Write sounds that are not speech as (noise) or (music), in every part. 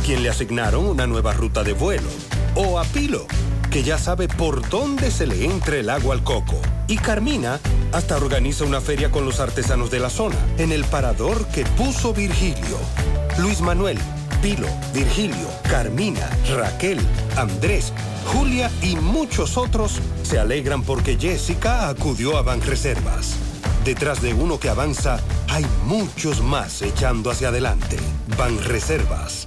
quien le asignaron una nueva ruta de vuelo, o a Pilo, que ya sabe por dónde se le entra el agua al coco. Y Carmina hasta organiza una feria con los artesanos de la zona, en el parador que puso Virgilio. Luis Manuel, Pilo, Virgilio, Carmina, Raquel, Andrés, Julia y muchos otros se alegran porque Jessica acudió a Banreservas. Detrás de uno que avanza, hay muchos más echando hacia adelante. Banreservas,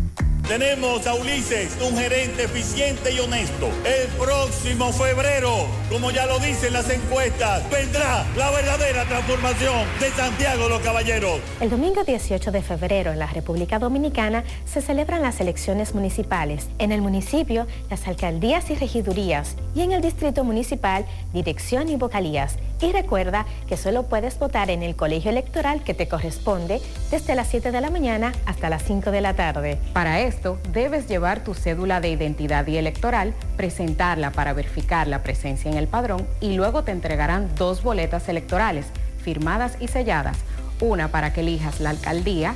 Tenemos a Ulises, un gerente eficiente y honesto. El próximo febrero, como ya lo dicen las encuestas, vendrá la verdadera transformación de Santiago los Caballeros. El domingo 18 de febrero en la República Dominicana se celebran las elecciones municipales. En el municipio, las alcaldías y regidurías y en el distrito municipal, dirección y vocalías. Y recuerda que solo puedes votar en el colegio electoral que te corresponde desde las 7 de la mañana hasta las 5 de la tarde. Para esto, debes llevar tu cédula de identidad y electoral, presentarla para verificar la presencia en el padrón y luego te entregarán dos boletas electorales, firmadas y selladas, una para que elijas la alcaldía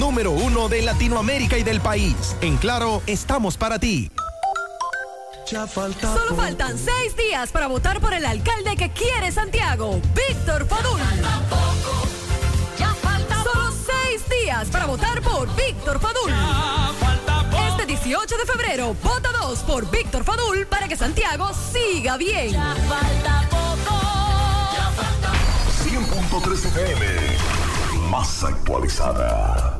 número uno de Latinoamérica y del país. En Claro, estamos para ti. Solo faltan seis días para votar por el alcalde que quiere Santiago, Víctor Fadul. Solo seis días para votar por Víctor Fadul. Este 18 de febrero, vota dos por Víctor Fadul para que Santiago siga bien. 100.3 FM, más actualizada.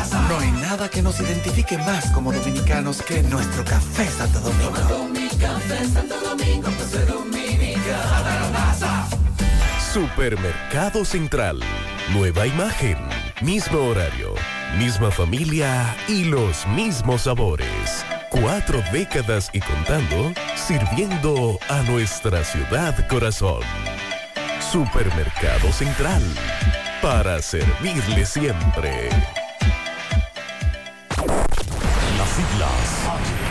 No hay nada que nos identifique más como dominicanos que nuestro café Santo Domingo. Mi café Santo Domingo, pues. Supermercado Central. Nueva imagen, mismo horario, misma familia y los mismos sabores. Cuatro décadas y contando, sirviendo a nuestra ciudad corazón. Supermercado Central. Para servirle siempre. Las siglas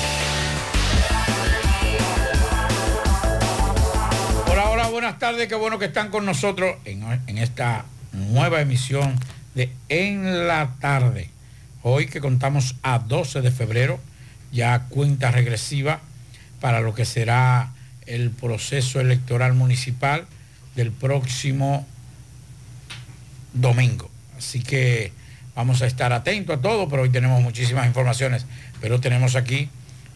Buenas tardes. Qué bueno que están con nosotros en, esta nueva emisión de En la Tarde. Hoy que contamos a 12 de febrero, ya cuenta regresiva para lo que será el proceso electoral municipal del próximo domingo. Así que Vamos a estar atentos a todo, pero hoy tenemos muchísimas informaciones. Pero tenemos aquí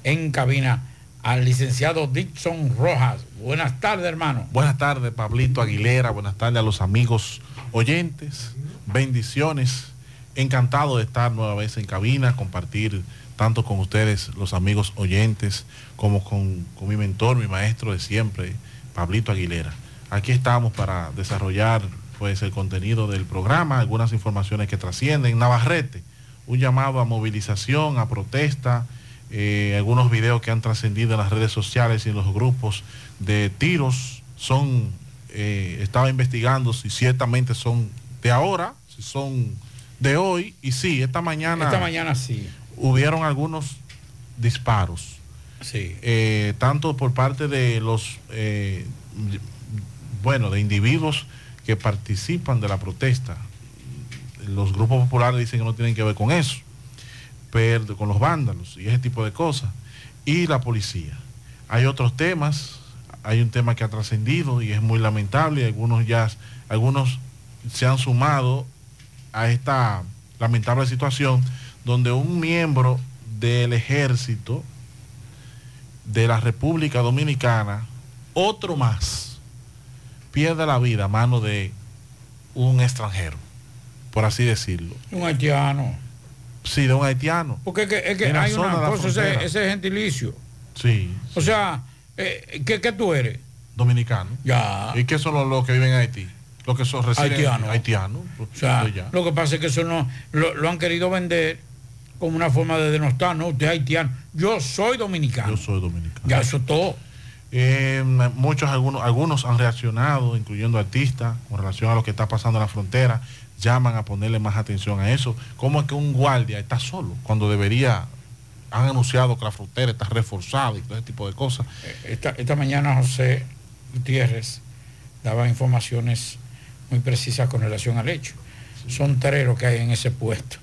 en cabina al licenciado Dixon Rojas. Buenas tardes, hermano. Buenas tardes, Pablito Aguilera. Buenas tardes a los amigos oyentes. Bendiciones. Encantado de estar nueva vez en cabina, compartir tanto con ustedes, los amigos oyentes, como con, con mi mentor, mi maestro de siempre, Pablito Aguilera. Aquí estamos para desarrollar pues el contenido del programa, algunas informaciones que trascienden. Navarrete, un llamado a movilización, a protesta, eh, algunos videos que han trascendido en las redes sociales y en los grupos de tiros son, eh, estaba investigando si ciertamente son de ahora, si son de hoy, y sí, esta mañana. Esta mañana sí. Hubieron algunos disparos. Sí. Eh, tanto por parte de los, bueno, de individuos que participan de la protesta. Los grupos populares dicen que no tienen que ver con eso, con los vándalos y ese tipo de cosas. Y la policía. Hay otros temas, hay un tema que ha trascendido y es muy lamentable, algunos ya, algunos se han sumado a esta lamentable situación donde un miembro del ejército de la República Dominicana, otro más, pierde la vida a mano de un extranjero, por así decirlo. Un haitiano. Sí, de un haitiano. Porque es que, es que hay una cosa, ese, ese, gentilicio. Sí. O sea, eh, ¿qué, ¿qué, tú eres? Dominicano. Ya. ¿Y qué son los, que viven en Haití? Los que son haitianos. Haitianos. O sea, lo que pasa es que eso no, lo, lo, han querido vender como una forma de denostar, no, usted es haitiano. Yo soy dominicano. Yo soy dominicano. Ya, eso todo. Eh, muchos, algunos, algunos han reaccionado, incluyendo artistas, con relación a lo que está pasando en la frontera, llaman a ponerle más atención a eso. ¿Cómo es que un guardia está solo cuando debería, han anunciado que la frontera está reforzada y todo ese tipo de cosas? Eh, esta, mañana José Gutiérrez daba informaciones muy precisas con relación al hecho. Son tres los que hay en ese puesto.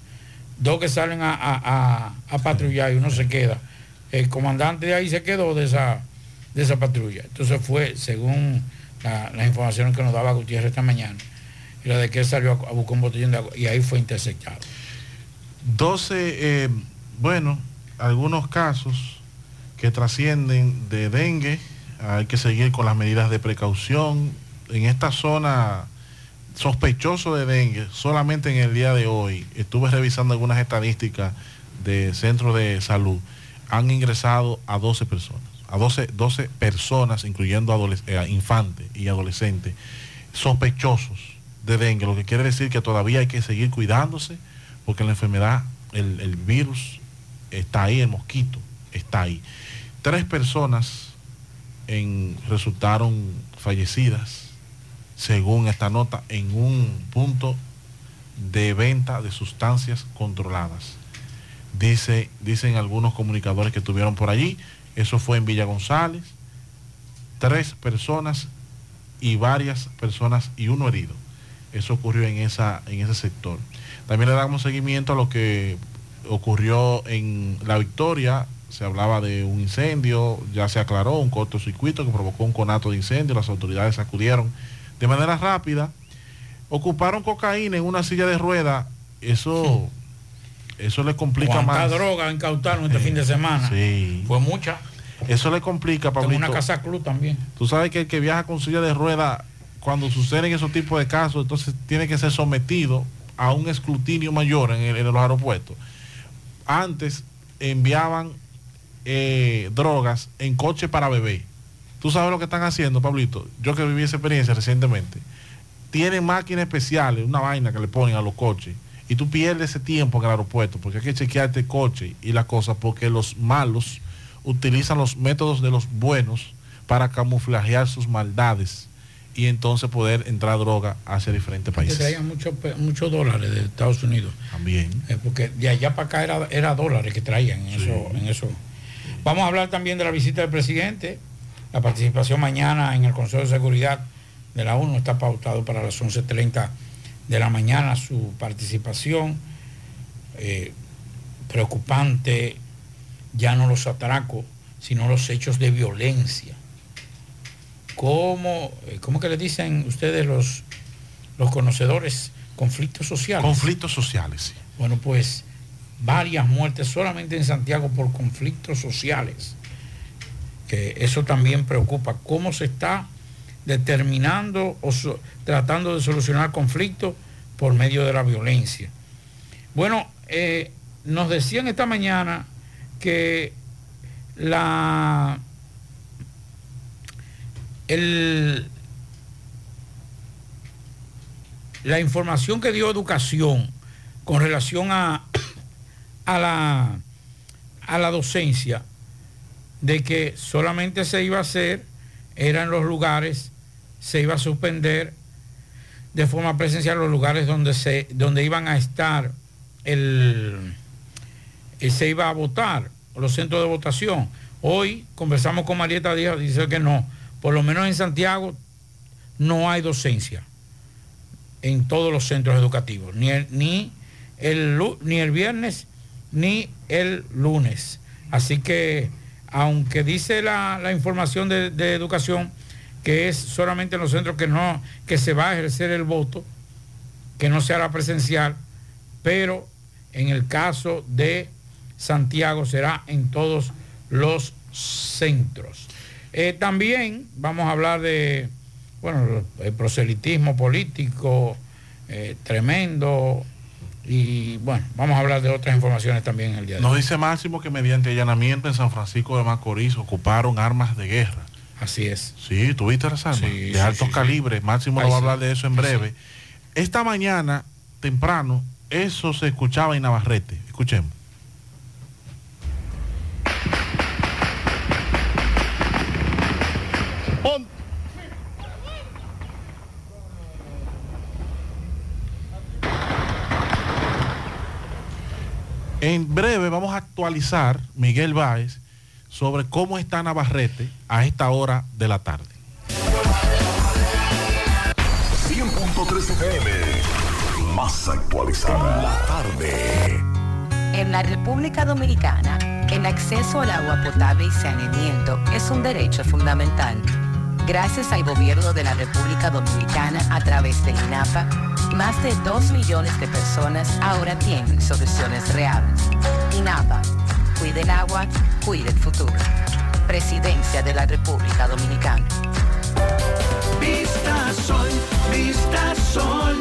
Dos que salen a, a, a patrullar y uno se queda. El comandante de ahí se quedó de esa de esa patrulla. Entonces fue, según las la informaciones que nos daba Gutiérrez esta mañana, y la de que él salió a, buscar un botellón de y ahí fue interceptado. 12, eh, bueno, algunos casos que trascienden de dengue, hay que seguir con las medidas de precaución. En esta zona sospechoso de dengue, solamente en el día de hoy, estuve revisando algunas estadísticas de centro de salud, han ingresado a 12 personas a 12, 12 personas, incluyendo eh, infantes y adolescentes, sospechosos de dengue, lo que quiere decir que todavía hay que seguir cuidándose, porque la enfermedad, el, virus está ahí, el mosquito está ahí. Tres personas resultaron fallecidas, según esta nota, en un punto de venta de sustancias controladas. Dice, dicen algunos comunicadores que estuvieron por allí eso fue en Villa González. Tres personas y varias personas y uno herido. Eso ocurrió en, esa, en ese sector. También le damos seguimiento a lo que ocurrió en La Victoria. Se hablaba de un incendio, ya se aclaró, un cortocircuito que provocó un conato de incendio. Las autoridades acudieron de manera rápida. Ocuparon cocaína en una silla de ruedas. Eso eso le complica más. droga incautaron este fin de semana. Sí. Fue mucha. Eso le complica, Pablito. una casa club también. Tú sabes que el que viaja con silla de rueda, cuando suceden esos tipos de casos, entonces tiene que ser sometido a un escrutinio mayor en, los aeropuertos. Antes enviaban eh, drogas en coche para bebé. Tú sabes lo que están haciendo, Pablito. Yo que viví esa experiencia recientemente. Tienen máquinas especiales, una vaina que le ponen a los coches y tú pierdes ese tiempo en el aeropuerto porque hay que chequearte el coche y la cosa porque los malos utilizan los métodos de los buenos para camuflajear sus maldades y entonces poder entrar droga hacia diferentes países. Que traían muchos dólares de Estados Unidos. También. Eh, porque de allá para acá era, era dólares que traían en, eso, en eso. Vamos a hablar también de la visita del presidente. La participación mañana en el Consejo de Seguridad de la ONU está pautado para las 11.30 de la mañana su participación. Eh, preocupante ya no los atracos, sino los hechos de violencia. ¿Cómo, eh, cómo que le dicen ustedes los, los conocedores? Conflictos sociales. Conflictos sociales, Bueno, pues varias muertes solamente en Santiago por conflictos sociales, que eso también preocupa. ¿Cómo se está determinando o so- tratando de solucionar conflictos por medio de la violencia? Bueno, eh, nos decían esta mañana que la la información que dio educación con relación a, a, la, a la docencia, de que solamente se iba a hacer, eran los lugares, se iba a suspender de forma presencial los lugares donde, se, donde iban a estar el, y se iba a votar, los centros de votación. Hoy conversamos con Marieta Díaz, dice que no, por lo menos en Santiago no hay docencia en todos los centros educativos, ni el, ni el, ni el viernes ni el lunes. Así que, aunque dice la, la información de, de educación que es solamente en los centros que no, que se va a ejercer el voto, que no se hará presencial, pero en el caso de Santiago será en todos los centros. Eh, también vamos a hablar de, bueno, el proselitismo político eh, tremendo y bueno, vamos a hablar de otras informaciones también en el día de Nos hoy. dice Máximo que mediante allanamiento en San Francisco de Macorís ocuparon armas de guerra. Así es. Sí, tuviste las armas Sí, de sí, altos sí, calibres. Máximo Ay, nos va a hablar de eso en breve. Esta mañana, temprano, eso se escuchaba en Navarrete. Escuchemos. En breve vamos a actualizar, Miguel Báez, sobre cómo está Navarrete a esta hora de la tarde. 100.3 FM. Más actualizada. La tarde. En la República Dominicana, el acceso al agua potable y saneamiento es un derecho fundamental. Gracias al gobierno de la República Dominicana a través del INAPA, más de 2 millones de personas ahora tienen soluciones reales. INAPA, cuide el agua, cuide el futuro. Presidencia de la República Dominicana. Vista Sol, Vista Sol,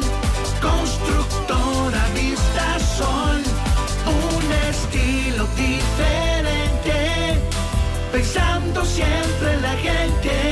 constructora Vista Sol, un estilo diferente, pensando siempre en la gente,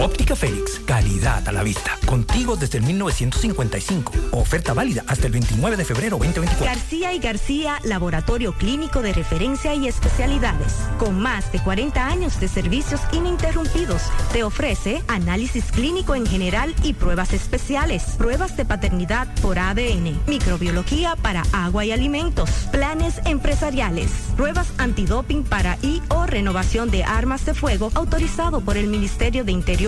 Óptica Félix, calidad a la vista. Contigo desde el 1955. Oferta válida hasta el 29 de febrero 2024. García y García, laboratorio clínico de referencia y especialidades. Con más de 40 años de servicios ininterrumpidos, te ofrece análisis clínico en general y pruebas especiales, pruebas de paternidad por ADN, microbiología para agua y alimentos, planes empresariales, pruebas antidoping para y o renovación de armas de fuego autorizado por el Ministerio de Interior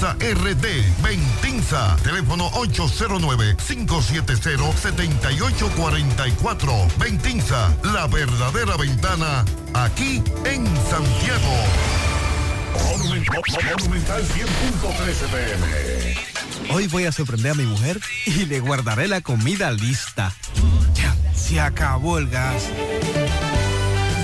RD. Ventinza, teléfono 809-570-7844. Ventinza, la verdadera ventana, aquí en Santiago. Monumental 100.13 pm. Hoy voy a sorprender a mi mujer y le guardaré la comida lista. Ya, se acabó el gas.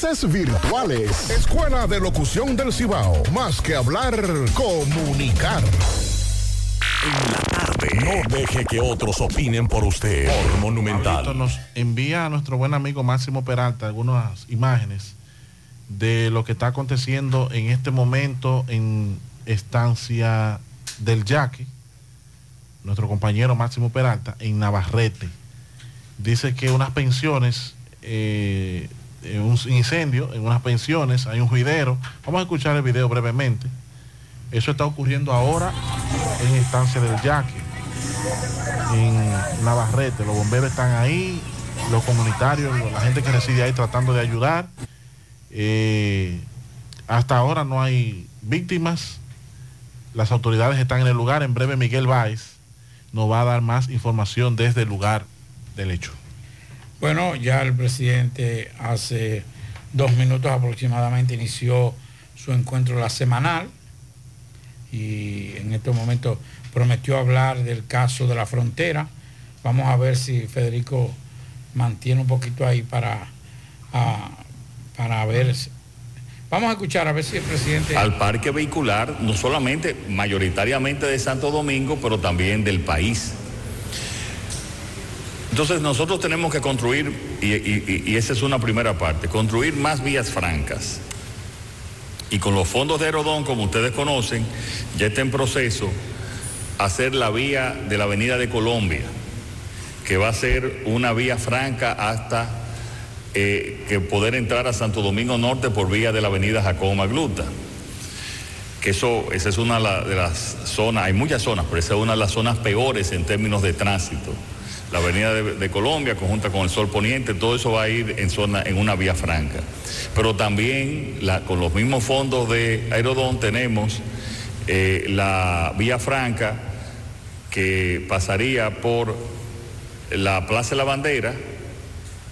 virtuales. Escuela de Locución del Cibao. Más que hablar, comunicar. En la tarde. No deje que otros opinen por usted. Por Monumental. Pablito nos envía a nuestro buen amigo Máximo Peralta algunas imágenes de lo que está aconteciendo en este momento en estancia del Yaque. Nuestro compañero Máximo Peralta en Navarrete. Dice que unas pensiones eh, un incendio en unas pensiones, hay un juidero. Vamos a escuchar el video brevemente. Eso está ocurriendo ahora en estancia del Yaque, en Navarrete. Los bomberos están ahí, los comunitarios, la gente que reside ahí tratando de ayudar. Eh, hasta ahora no hay víctimas. Las autoridades están en el lugar. En breve Miguel Báez nos va a dar más información desde el lugar del hecho. Bueno, ya el presidente hace dos minutos aproximadamente inició su encuentro la semanal y en estos momentos prometió hablar del caso de la frontera. Vamos a ver si Federico mantiene un poquito ahí para, para ver. Vamos a escuchar a ver si el presidente... al parque vehicular, no solamente mayoritariamente de Santo Domingo, pero también del país. Entonces nosotros tenemos que construir, y, esa es una primera parte, construir más vías francas. Y con los fondos de Aerodón, como ustedes conocen, ya está en proceso hacer la vía de la Avenida de Colombia, que va a ser una vía franca hasta eh, que poder entrar a Santo Domingo Norte por vía de la Avenida Jacobo Magluta que eso, esa es una de las zonas, hay muchas zonas, pero esa es una de las zonas peores en términos de tránsito. La avenida de, Colombia, conjunta con el Sol Poniente, todo eso va a ir en, zona, en una vía franca. Pero también con los mismos fondos de Aerodón tenemos eh, la vía franca que pasaría por la Plaza de la Bandera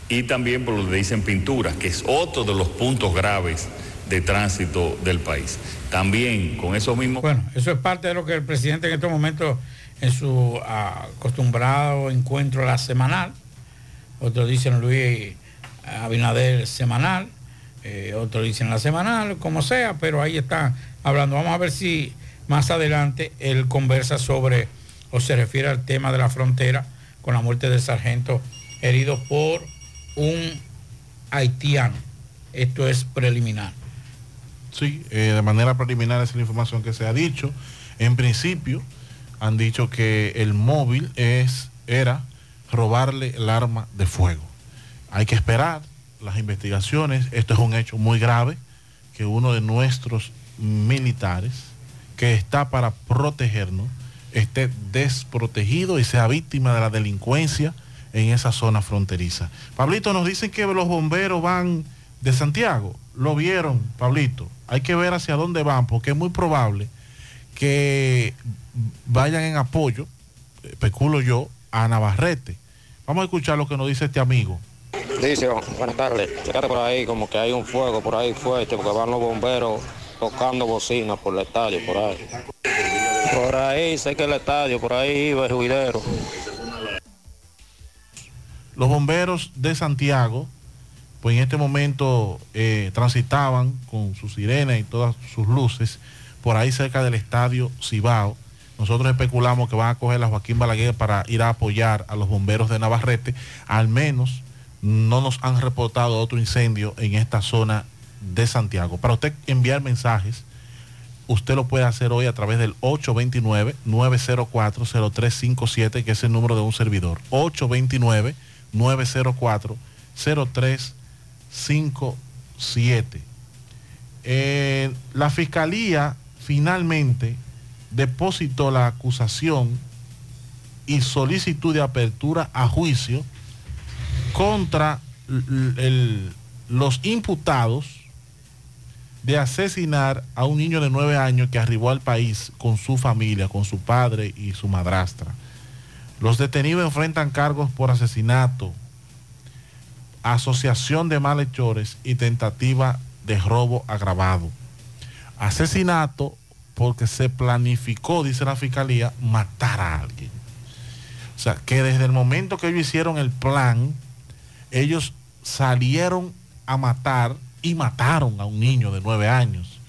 y también por donde dicen pinturas, que es otro de los puntos graves de tránsito del país. También con esos mismos... Bueno, eso es parte de lo que el presidente en estos momentos, en su ah, acostumbrado encuentro la semanal, otros dicen Luis Abinader semanal, eh, otros dicen la semanal, como sea, pero ahí están hablando. Vamos a ver si Más adelante él conversa sobre o se refiere al tema de la frontera con la muerte del sargento herido por un haitiano. Esto es preliminar. Sí, eh, de manera preliminar es la información que se ha dicho. En principio han dicho que el móvil es, era robarle el arma de fuego. Hay que esperar las investigaciones. Esto es un hecho muy grave que uno de nuestros militares que está para protegernos esté desprotegido y sea víctima de la delincuencia en esa zona fronteriza. Pablito, nos dicen que los bomberos van de Santiago. Lo vieron, Pablito. Hay que ver hacia dónde van porque es muy probable que vayan en apoyo, eh, especulo yo, a Navarrete. Vamos a escuchar lo que nos dice este amigo. Dice, buenas tardes, fíjate por ahí como que hay un fuego por ahí fuerte porque van los bomberos tocando bocinas por el estadio, por ahí. Por ahí, sé que el estadio, por ahí iba el juidero. Los bomberos de Santiago, pues en este momento eh, transitaban con su sirena y todas sus luces por ahí cerca del estadio Cibao. Nosotros especulamos que van a coger a Joaquín Balaguer para ir a apoyar a los bomberos de Navarrete. Al menos no nos han reportado otro incendio en esta zona de Santiago. Para usted enviar mensajes, usted lo puede hacer hoy a través del 829-904-0357, que es el número de un servidor. 829-904-0357. Eh, la fiscalía finalmente depositó la acusación y solicitud de apertura a juicio contra los imputados de asesinar a un niño de nueve años que arribó al país con su familia, con su padre y su madrastra. Los detenidos enfrentan cargos por asesinato, asociación de malhechores y tentativa de robo agravado. Asesinato porque se planificó, dice la fiscalía, matar a alguien. O sea, que desde el momento que ellos hicieron el plan, ellos salieron a matar y mataron a un niño de nueve años.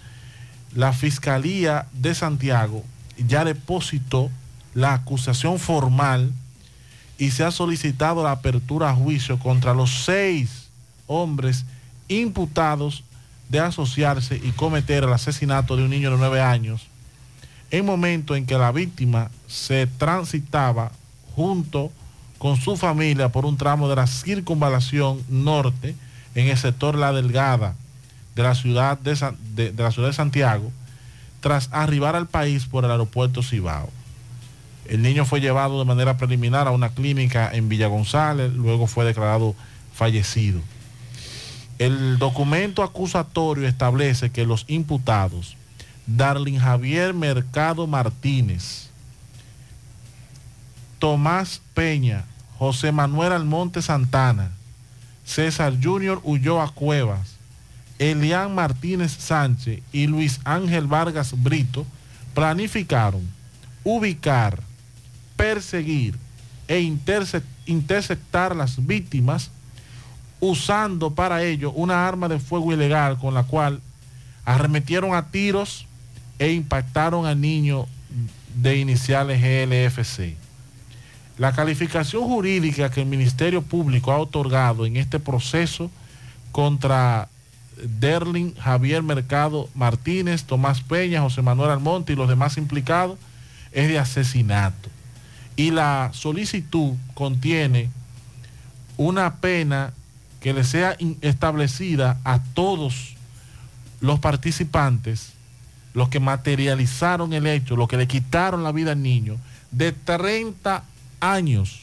La Fiscalía de Santiago ya depositó la acusación formal y se ha solicitado la apertura a juicio contra los seis hombres imputados de asociarse y cometer el asesinato de un niño de nueve años en momento en que la víctima se transitaba junto con su familia por un tramo de la circunvalación norte en el sector La Delgada de la ciudad de, de la ciudad de Santiago tras arribar al país por el aeropuerto Cibao. El niño fue llevado de manera preliminar a una clínica en Villa González, luego fue declarado fallecido. El documento acusatorio establece que los imputados, Darlin Javier Mercado Martínez, Tomás Peña, José Manuel Almonte Santana, César Junior Ulloa Cuevas, Elian Martínez Sánchez y Luis Ángel Vargas Brito planificaron ubicar, perseguir e interce- interceptar las víctimas usando para ello una arma de fuego ilegal con la cual arremetieron a tiros e impactaron al niño de iniciales GLFC. La calificación jurídica que el Ministerio Público ha otorgado en este proceso contra Derlin, Javier Mercado Martínez, Tomás Peña, José Manuel Almonte y los demás implicados es de asesinato. Y la solicitud contiene una pena que le sea establecida a todos los participantes, los que materializaron el hecho, los que le quitaron la vida al niño, de 30 años.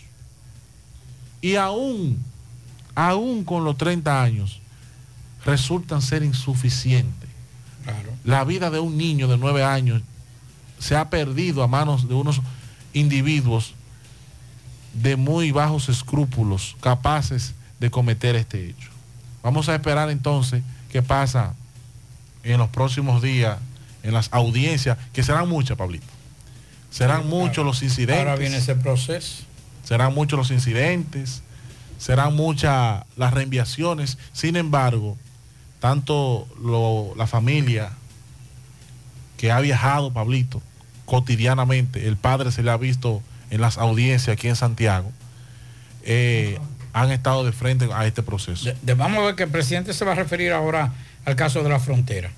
Y aún, aún con los 30 años, resultan ser insuficientes. La vida de un niño de 9 años se ha perdido a manos de unos individuos de muy bajos escrúpulos capaces de cometer este hecho. Vamos a esperar entonces qué pasa en los próximos días, en las audiencias, que serán muchas, Pablito. Serán muchos los incidentes. Ahora viene ese proceso. Serán muchos los incidentes, serán muchas las reenviaciones. Sin embargo, tanto lo- la familia que ha viajado Pablito cotidianamente, el padre se le ha visto en las audiencias aquí en Santiago, eh, han estado de frente a este proceso. De- de- vamos a ver que el presidente se va a referir ahora al caso de la frontera.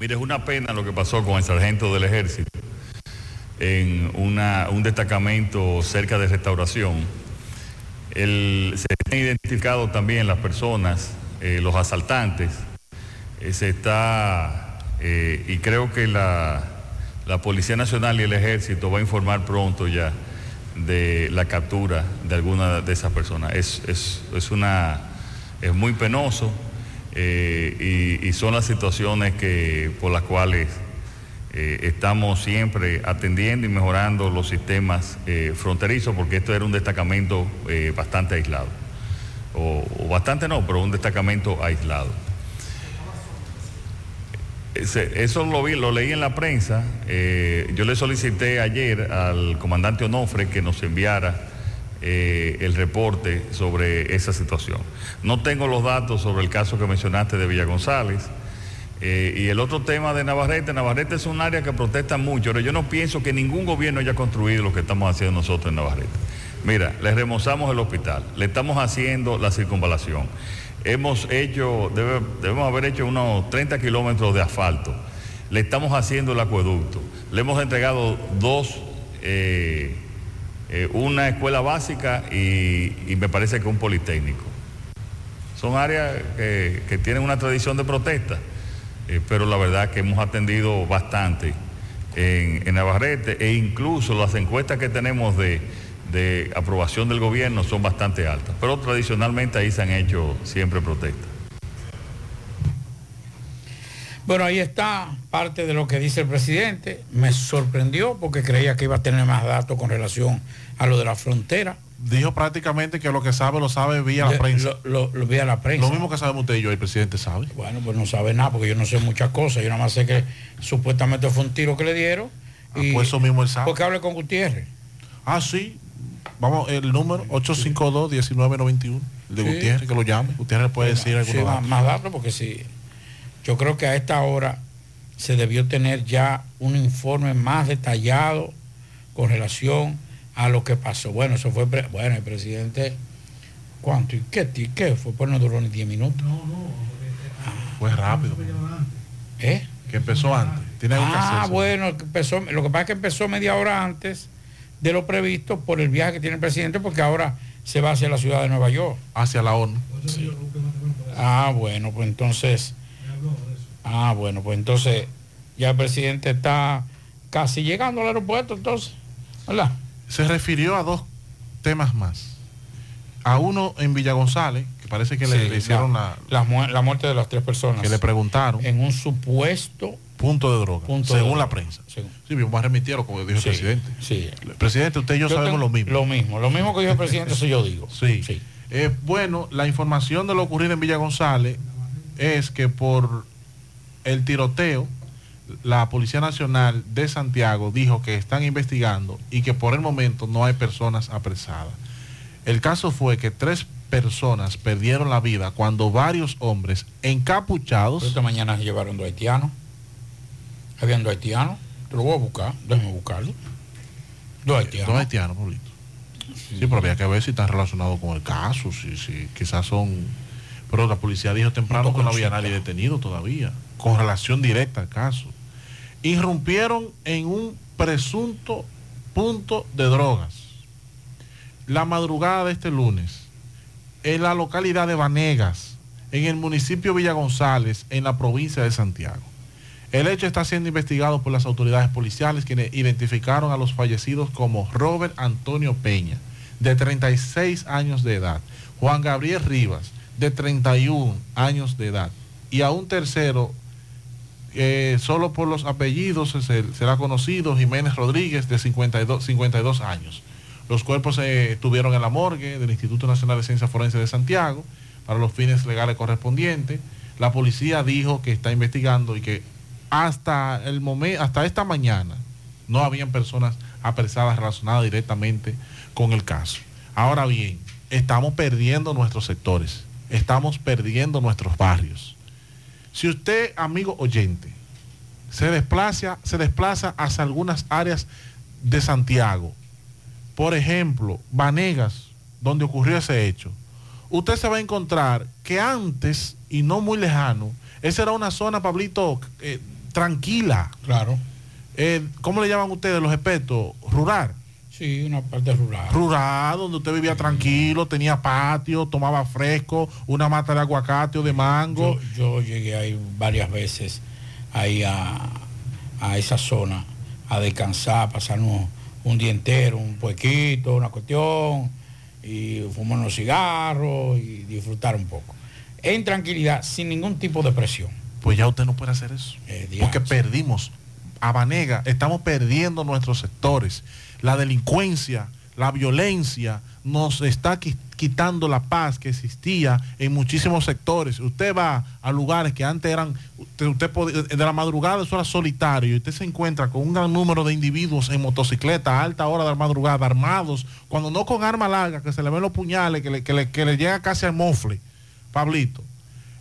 Mire, es una pena lo que pasó con el sargento del ejército en una- un destacamento cerca de restauración. El- se han identificado también las personas, eh, los asaltantes. Eh, se está, eh, y creo que la, la Policía Nacional y el Ejército va a informar pronto ya de la captura de alguna de esas personas. Es, es- es una, es muy penoso eh, y, son las situaciones que, por las cuales eh, estamos siempre atendiendo y mejorando los sistemas eh, fronterizos, porque esto era un destacamento bastante aislado. O bastante no, pero un destacamento aislado. Eso lo, vi, lo leí en la prensa. eh, yo le solicité ayer al comandante Onofre que nos enviara eh, el reporte sobre esa situación. No tengo los datos sobre el caso que mencionaste de Villa González. eh, y el otro tema de Navarrete, Navarrete es un área que protesta mucho, pero yo no pienso que ningún gobierno haya construido lo que estamos haciendo nosotros en Navarrete. Mira, le remozamos el hospital, le estamos haciendo la circunvalación. Hemos hecho, debe- debemos haber hecho unos 30 kilómetros de asfalto. Le estamos haciendo el acueducto. Le hemos entregado dos, eh, eh, una escuela básica y, me parece que un politécnico. Son áreas que, que tienen una tradición de protesta, eh, pero la verdad que hemos atendido bastante en, en Navarrete e incluso las encuestas que tenemos de, de aprobación del gobierno son bastante altas, pero tradicionalmente ahí se han hecho siempre protestas. Bueno, ahí está parte de lo que dice el presidente. Me sorprendió porque creía que iba a tener más datos con relación a lo de la frontera. Dijo prácticamente que lo que sabe lo sabe vía la prensa. Lo, lo- vía la prensa. Lo mismo que sabemos usted y yo, el presidente sabe. Bueno, pues no sabe nada porque yo no sé muchas cosas. Yo nada más sé que supuestamente fue un tiro que le dieron. y pues eso mismo él sabe. Porque hable con Gutiérrez. Ah, sí. Vamos, el número 852-1991. El de Sí. Gutiérrez, que lo llame. Gutiérrez puede decir Sí, algunos más, datos. más datos porque sí. Yo creo que a esta hora se debió tener ya un informe más detallado con relación a lo que pasó. Bueno, eso fue, bueno, el presidente, ¿cuánto? ¿Y qué, ti- qué fue? Pues no duró ni 10 minutos. Fue rápido. ¿Eh? Que empezó antes. Tiene algo que Ah, hacer. bueno, que empezó, lo que pasa es que empezó media hora antes de lo previsto por el viaje que tiene el presidente, porque ahora se va hacia la ciudad de Nueva York. Hacia la ONU. Ah, bueno, pues entonces. Ah, bueno, pues entonces ya el presidente está casi llegando al aeropuerto, entonces. ¿Verdad? Se refirió a dos temas más. A uno en Villa González, que parece que le, Sí, le hicieron la, la, la mu- la muerte de las tres personas. que le preguntaron. En un supuesto punto de droga, punto de según droga. la prensa. Según- Sí, vamos a remitirlo como dijo Sí, el presidente. Sí. Presidente, usted y yo, Yo sabemos lo mismo. Lo mismo, lo mismo que dijo el presidente, eso yo digo. Sí. Eh, bueno, la información de lo ocurrido en Villa González es que por el tiroteo, la Policía Nacional de Santiago dijo que están investigando y que por el momento no hay personas apresadas. El caso fue que tres personas perdieron la vida cuando varios hombres encapuchados... Esta mañana llevaron dos haitianos. Habían dos haitianos. Te lo voy a buscar, déjame buscarlo. Dos haitianos. Dos haitianos, Pablito. Sí, pero había que ver si están relacionados con el caso, si, si quizás son... Pero la policía dijo temprano que no había nadie detenido todavía, con relación directa al caso. Irrumpieron en un presunto punto de drogas. La madrugada de este lunes, en la localidad de Vanegas, en el municipio Villa González, en la provincia de Santiago. El hecho está siendo investigado por las autoridades policiales quienes identificaron a los fallecidos como Robert Antonio Peña, de 36 años de edad, Juan Gabriel Rivas, de 31 años de edad, y a un tercero, eh, solo por los apellidos se- será conocido, Jiménez Rodríguez, de 52, 52 años. Los cuerpos se estuvieron en la morgue del Instituto Nacional de Ciencias Forenses de Santiago para los fines legales correspondientes. La policía dijo que está investigando y que hasta el momento, hasta esta mañana, no habían personas apresadas relacionadas directamente con el caso. Ahora bien, estamos perdiendo nuestros sectores, estamos perdiendo nuestros barrios. Si usted, amigo oyente, se desplaza, se desplaza hacia algunas áreas de Santiago, por ejemplo, Vanegas, donde ocurrió ese hecho, usted se va a encontrar que antes, y no muy lejano, esa era una zona, Pablito, eh, tranquila. Claro. Eh, ¿Cómo le llaman ustedes los expertos? Rural. Sí, una parte rural. Rural, donde usted vivía tranquilo, tenía patio, tomaba fresco, una mata de aguacate o de mango. Yo, yo llegué ahí varias veces, ahí a, a esa zona, a descansar, pasar un, un día entero, un puequito, una cuestión, y fumar unos cigarros y disfrutar un poco. En tranquilidad, sin ningún tipo de presión. Pues ya usted no puede hacer eso. porque perdimos. A Banega, estamos perdiendo nuestros sectores. La delincuencia, la violencia nos está qui- quitando la paz que existía en muchísimos sectores. Usted va a lugares que antes eran, usted, de la madrugada eso era solitario y usted se encuentra con un gran número de individuos en motocicleta a alta hora de la madrugada, armados, cuando no con arma larga, que se le ven los puñales, que le, que le- que le llega casi al mofle, Pablito.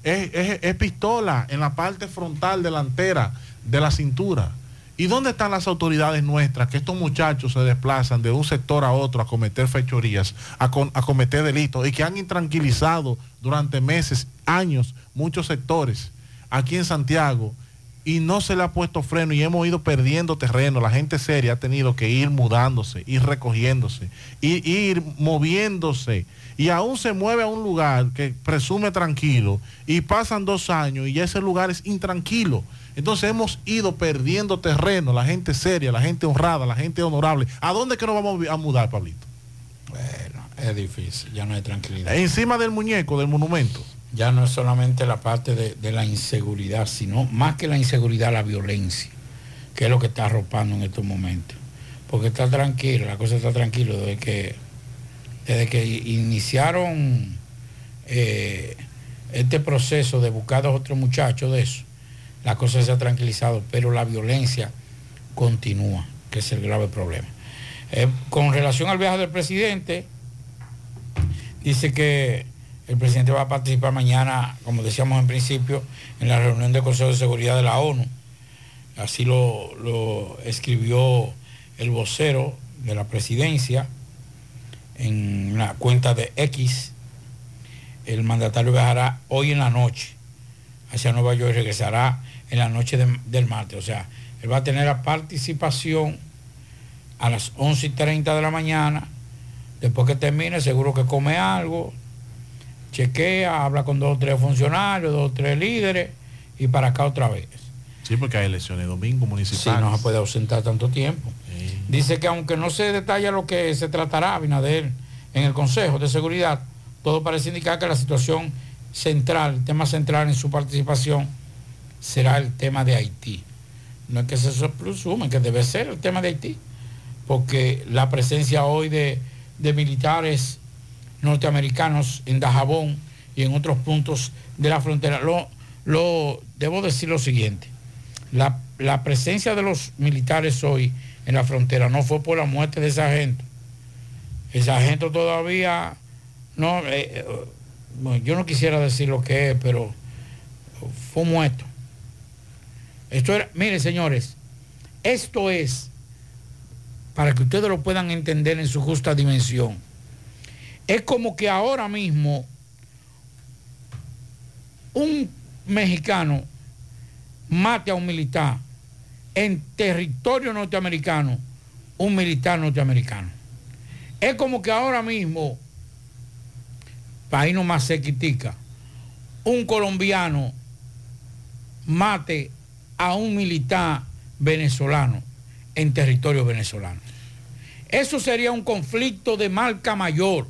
Es, es- pistola en la parte frontal delantera de la cintura. ¿Y dónde están las autoridades nuestras que estos muchachos se desplazan de un sector a otro a cometer fechorías, a, con- a cometer delitos y que han intranquilizado durante meses, años, muchos sectores aquí en Santiago y no se le ha puesto freno y hemos ido perdiendo terreno? La gente seria ha tenido que ir mudándose, ir recogiéndose, ir, ir moviéndose y aún se mueve a un lugar que presume tranquilo y pasan dos años y ya ese lugar es intranquilo. Entonces hemos ido perdiendo terreno, la gente seria, la gente honrada, la gente honorable. ¿A dónde es que nos vamos a mudar, Pablito? Bueno, es difícil, ya no hay tranquilidad. Encima del muñeco, del monumento. Ya no es solamente la parte de, la inseguridad, sino más que la inseguridad, la violencia, que es lo que está arropando en estos momentos. Porque está tranquilo, la cosa está tranquila desde que, desde que iniciaron eh, este proceso de buscar a otros muchachos de eso, la cosa se ha tranquilizado, pero la violencia continúa, que es el grave problema. Eh, con relación al viaje del presidente, dice que el presidente va a participar mañana, como decíamos en principio, en la reunión del Consejo de Seguridad de la ONU. Así lo, escribió el vocero de la presidencia en la cuenta de X. El mandatario viajará hoy en la noche hacia Nueva York y regresará en la noche de- del martes. O sea, él va a tener la participación a las 11 y 30 de la mañana. Después que termine, seguro que come algo, chequea, habla con dos o tres funcionarios, dos o tres líderes y para acá otra vez. Sí, porque hay elecciones domingo Sí, municipales. no se puede ausentar tanto tiempo. Dice que aunque no se detalla lo que se tratará, Abinader, en el Consejo de Seguridad, todo parece indicar que la situación central, el tema central en su participación será el tema de Haití. No es que se presume que debe ser el tema de Haití, porque la presencia hoy de, de militares norteamericanos en Dajabón y en otros puntos de la frontera, lo, lo debo decir lo siguiente, la, la presencia de los militares hoy en la frontera no fue por la muerte de ese agente. Ese agente todavía no, eh, eh, yo no quisiera decir lo que es, pero fue muerto. Esto era, mire señores, esto es para que ustedes lo puedan entender en su justa dimensión. Es como que ahora mismo un mexicano mate a un militar en territorio norteamericano, un militar norteamericano. Es como que ahora mismo, país nomás se critica, un colombiano mate a un militar venezolano en territorio venezolano. Eso sería un conflicto de marca mayor.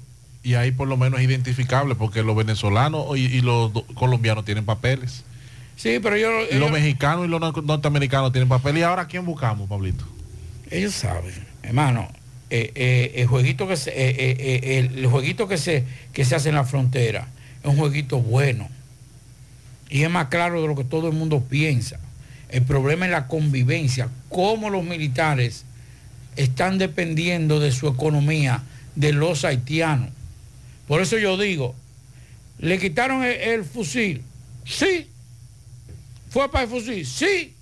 Y ahí por lo menos es identificable porque los venezolanos y, y los colombianos tienen papeles. Sí, pero yo... Y los mexicanos y los nor- norteamericanos tienen papeles. ¿Y ahora quién buscamos, Pablito? Ellos saben, hermano, eh, eh, el jueguito que se, eh, el jueguito que se, que se hace en la frontera es un jueguito bueno. Y es más claro de lo que todo el mundo piensa. El problema es la convivencia, cómo los militares están dependiendo de su economía de los haitianos. Por eso yo digo, ¿le quitaron el, fusil? Sí. ¿Fue para el fusil? Sí.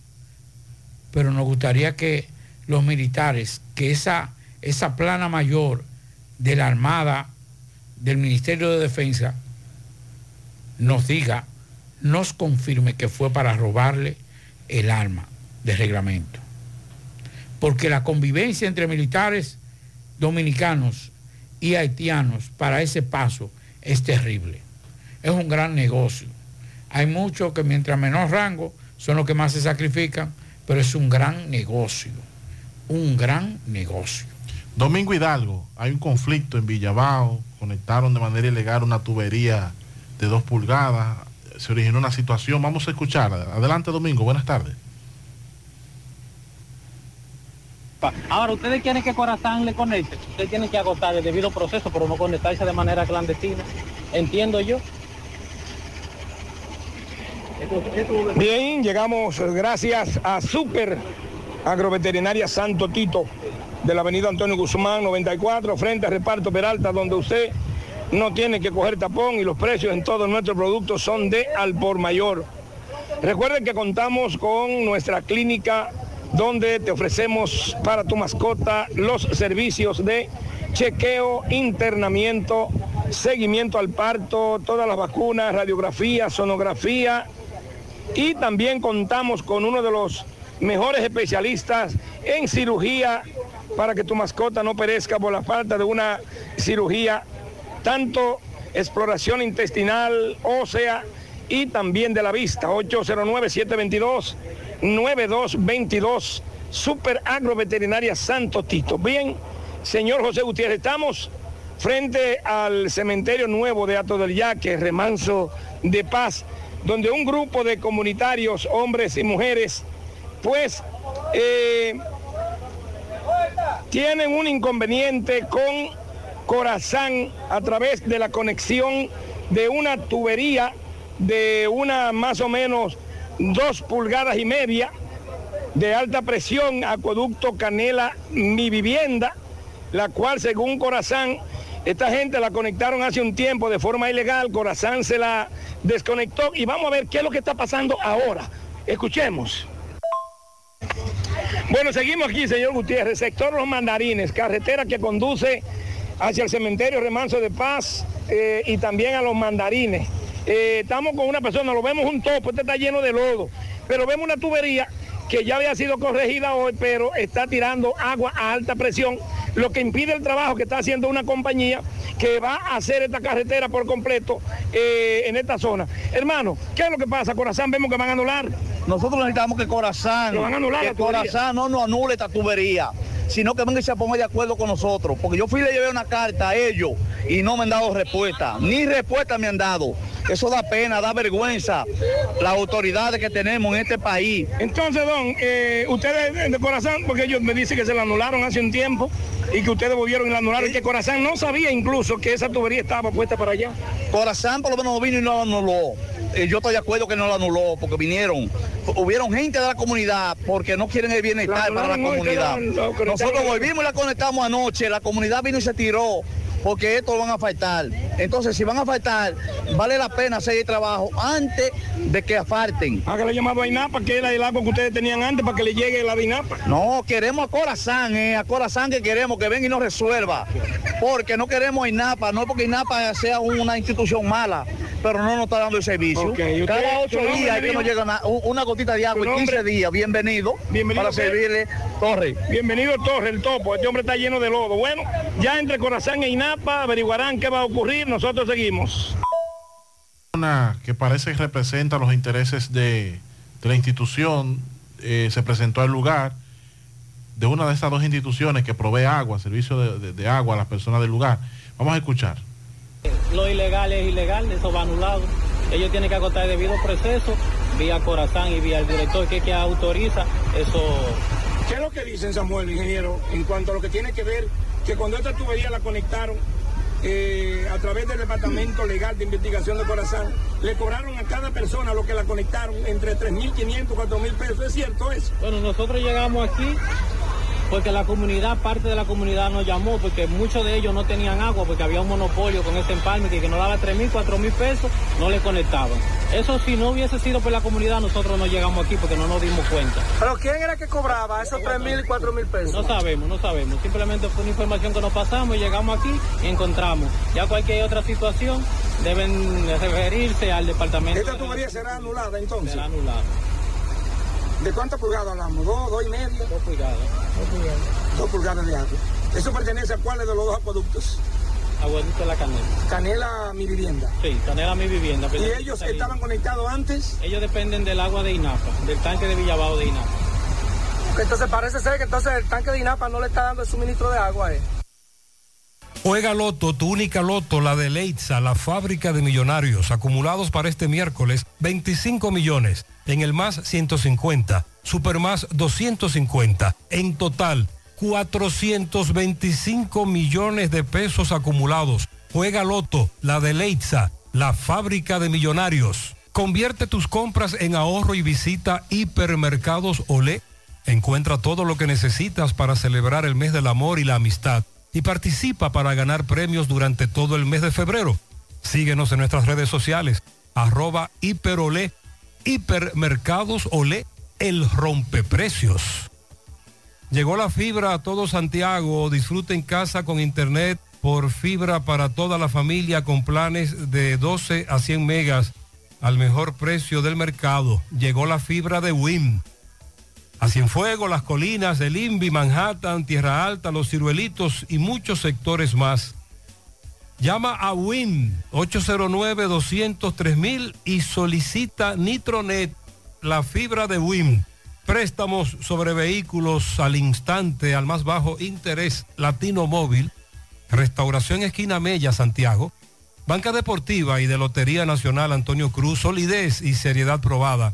Pero nos gustaría que los militares, que esa, esa plana mayor de la Armada, del Ministerio de Defensa, nos diga, nos confirme que fue para robarle el arma de reglamento. Porque la convivencia entre militares dominicanos y haitianos para ese paso es terrible. Es un gran negocio. Hay muchos que mientras menor rango son los que más se sacrifican, pero es un gran negocio. Un gran negocio. Domingo Hidalgo, hay un conflicto en Villabao, conectaron de manera ilegal una tubería de dos pulgadas, se originó una situación, vamos a escucharla. Adelante Domingo, buenas tardes. Ahora, ustedes quieren que Corazán le conecte, ustedes tienen que agotar el debido proceso, pero no conectarse de manera clandestina. Entiendo yo. Bien, llegamos gracias a Super Agroveterinaria Santo Tito de la avenida Antonio Guzmán 94 frente a Reparto Peralta donde usted no tiene que coger tapón y los precios en todos nuestros productos son de al por mayor. Recuerden que contamos con nuestra clínica donde te ofrecemos para tu mascota los servicios de chequeo, internamiento, seguimiento al parto, todas las vacunas, radiografía, sonografía y también contamos con uno de los mejores especialistas en cirugía para que tu mascota no perezca por la falta de una cirugía, tanto exploración intestinal, ósea y también de la vista. 809-722-9222, Super Agroveterinaria Santo Tito. Bien, señor José Gutiérrez, estamos frente al cementerio nuevo de Ato del Yaque, Remanso de Paz, donde un grupo de comunitarios, hombres y mujeres, pues eh, tienen un inconveniente con Corazán a través de la conexión de una tubería de una más o menos dos pulgadas y media de alta presión, acueducto Canela Mi Vivienda, la cual según Corazán, esta gente la conectaron hace un tiempo de forma ilegal, Corazán se la desconectó y vamos a ver qué es lo que está pasando ahora. Escuchemos. Bueno, seguimos aquí, señor Gutiérrez, sector Los Mandarines, carretera que conduce hacia el cementerio Remanso de Paz eh, y también a Los Mandarines. Eh, estamos con una persona, lo vemos un topo, este está lleno de lodo, pero vemos una tubería que ya había sido corregida hoy, pero está tirando agua a alta presión, lo que impide el trabajo que está haciendo una compañía que va a hacer esta carretera por completo eh, en esta zona. Hermano, ¿qué es lo que pasa? Corazán, vemos que van a anular. Nosotros necesitamos que Corazán, Lo van a anular que. Corazán no nos anule esta tubería, sino que venga y se ponga de acuerdo con nosotros. Porque yo fui y le llevé una carta a ellos y no me han dado respuesta. Ni respuesta me han dado. Eso da pena, da vergüenza las autoridades que tenemos en este país. Entonces, don, eh, ustedes de Corazán, porque ellos me dicen que se la anularon hace un tiempo y que ustedes volvieron y la anularon, y que Corazán no sabía incluso que esa tubería estaba puesta para allá. Corazán por lo menos no vino y no lo anuló. Yo estoy de acuerdo que no lo anuló porque vinieron. Hubieron gente de la comunidad porque no quieren el bienestar La para la comunidad. la- Nosotros volvimos y la conectamos anoche. La comunidad vino y se tiró porque esto lo van a faltar. Entonces, si van a faltar, vale la pena hacer el trabajo antes de que afalten. Hágale llamado a INAPA, que era el agua que ustedes tenían antes para que le llegue la INAPA. No, queremos a Corazán, eh, a Corazán que queremos que venga y nos resuelva. Porque no queremos a INAPA, no porque INAPA sea una institución mala, pero no nos está dando el servicio. Ok, ¿y usted- Cada ocho días que nos llega una, una gotita de agua ¿Su y 15 nombre? días. Bienvenido, Bienvenido, para servirle Torre. Bienvenido Torre, el topo. Este hombre está lleno de lodo. Bueno, ya entre Corazán e INAPA averiguarán qué va a ocurrir. Nosotros seguimos. Una que parece que representa los intereses de, de la institución eh, se presentó al lugar de una de estas dos instituciones que provee agua, servicio de, de- de agua a las personas del lugar. Vamos a escuchar. Lo ilegal es ilegal, eso va anulado. Ellos tienen que agotar el debido proceso vía Corazán y vía el director que, que autoriza eso. ¿Qué es lo que dicen, Samuel, ingeniero, en cuanto a lo que tiene que ver que cuando esta tubería la conectaron eh, a través del Departamento Legal de Investigación de Corazán, le cobraron a cada persona lo que la conectaron entre 3.500 y 4.000 pesos? ¿Es cierto eso? Bueno, nosotros llegamos aquí porque la comunidad, parte de la comunidad nos llamó, porque muchos de ellos no tenían agua, porque había un monopolio con ese empalme que, que nos daba 3 mil, 4 mil pesos, no le conectaban. Eso si no hubiese sido por la comunidad, nosotros no llegamos aquí porque no nos dimos cuenta. ¿Pero quién era que cobraba esos 3 mil y 4 mil pesos? No sabemos, no sabemos. Simplemente fue una información que nos pasamos y llegamos aquí y encontramos. Ya cualquier otra situación deben referirse al departamento. ¿Esta tubería será anulada entonces? Será anulada. ¿De cuántas pulgadas hablamos? ¿Dos, dos y media? Dos pulgadas. Dos pulgadas. Dos pulgadas de agua. ¿Eso pertenece a cuáles de los dos acueductos? Aguadito de la Canela. Canela, mi vivienda. Sí, Canela, mi vivienda. ¿Y ellos estaban conectados antes? Ellos dependen del agua de INAPA, del tanque de Villabao de INAPA. Entonces parece ser que entonces el tanque de INAPA no le está dando el suministro de agua. Eh. Juega Loto, tu única Loto, la de Leitza, la fábrica de millonarios, acumulados para este miércoles, 25 millones. En el más 150, Super más 250. En total, 425 millones de pesos acumulados. Juega Loto, la de Leitza, la fábrica de millonarios. Convierte tus compras en ahorro y visita Hipermercados Olé. Encuentra todo lo que necesitas para celebrar el mes del amor y la amistad y participa para ganar premios durante todo el mes de febrero. Síguenos en nuestras redes sociales, arroba hiperolé, hipermercados olé, el rompeprecios. Llegó la fibra a todo Santiago, disfruta en casa con internet por fibra para toda la familia con planes de 12 a 100 megas al mejor precio del mercado. Llegó la fibra de WIM a Cienfuegos, las colinas, el INVI, Manhattan, Tierra Alta, Los Ciruelitos y muchos sectores más. Llama a WIN 809-203 y solicita Nitronet, la fibra de WIN. Préstamos sobre vehículos al instante, al más bajo interés, Latino Móvil, Restauración Esquina Mella, Santiago, Banca Deportiva y de Lotería Nacional Antonio Cruz, solidez y seriedad probada.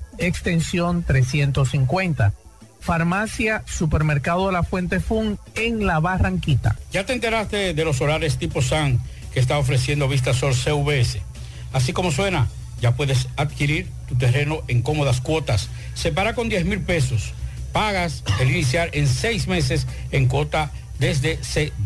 extensión 350. Farmacia Supermercado de la Fuente Fun en La Barranquita. ¿Ya te enteraste de los solares tipo SAN que está ofreciendo Vistasol CVS? Así como suena, ya puedes adquirir tu terreno en cómodas cuotas. Se para con 10 mil pesos. Pagas el iniciar en seis meses en cuota desde,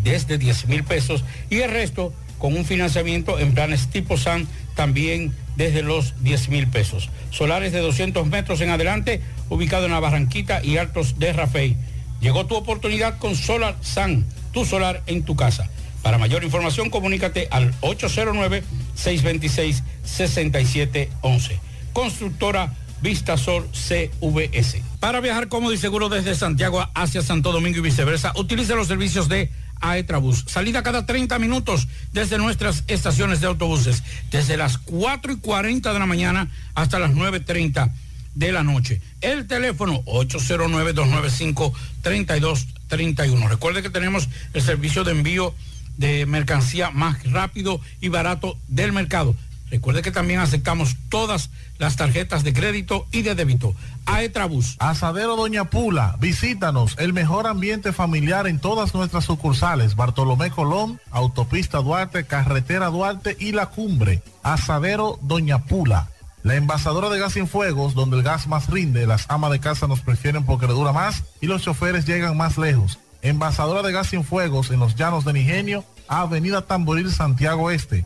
desde 10 mil pesos y el resto con un financiamiento en planes tipo SAN también desde los 10 mil pesos. Solares de 200 metros en adelante, ubicado en la Barranquita y Altos de Rafey. Llegó tu oportunidad con Solar San, tu solar en tu casa. Para mayor información, comunícate al 809-626-6711. Constructora Vistasol CVS. Para viajar cómodo y seguro desde Santiago hacia Santo Domingo y viceversa, utilice los servicios de Aetrabús. Salida cada 30 minutos desde nuestras estaciones de autobuses, desde las 4 y 40 de la mañana hasta las 9.30 de la noche. El teléfono 809-295-3231. Recuerde que tenemos el servicio de envío de mercancía más rápido y barato del mercado. Recuerde que también aceptamos todas las tarjetas de crédito y de débito. Aetrabús. Asadero Doña Pula, visítanos, el mejor ambiente familiar en todas nuestras sucursales. Bartolomé Colón, Autopista Duarte, Carretera Duarte y La Cumbre. Asadero Doña Pula. La envasadora de gas sin fuegos, donde el gas más rinde, las amas de casa nos prefieren porque le dura más y los choferes llegan más lejos. Envasadora de gas sin fuegos en los llanos de Nigenio, Avenida Tamboril, Santiago Este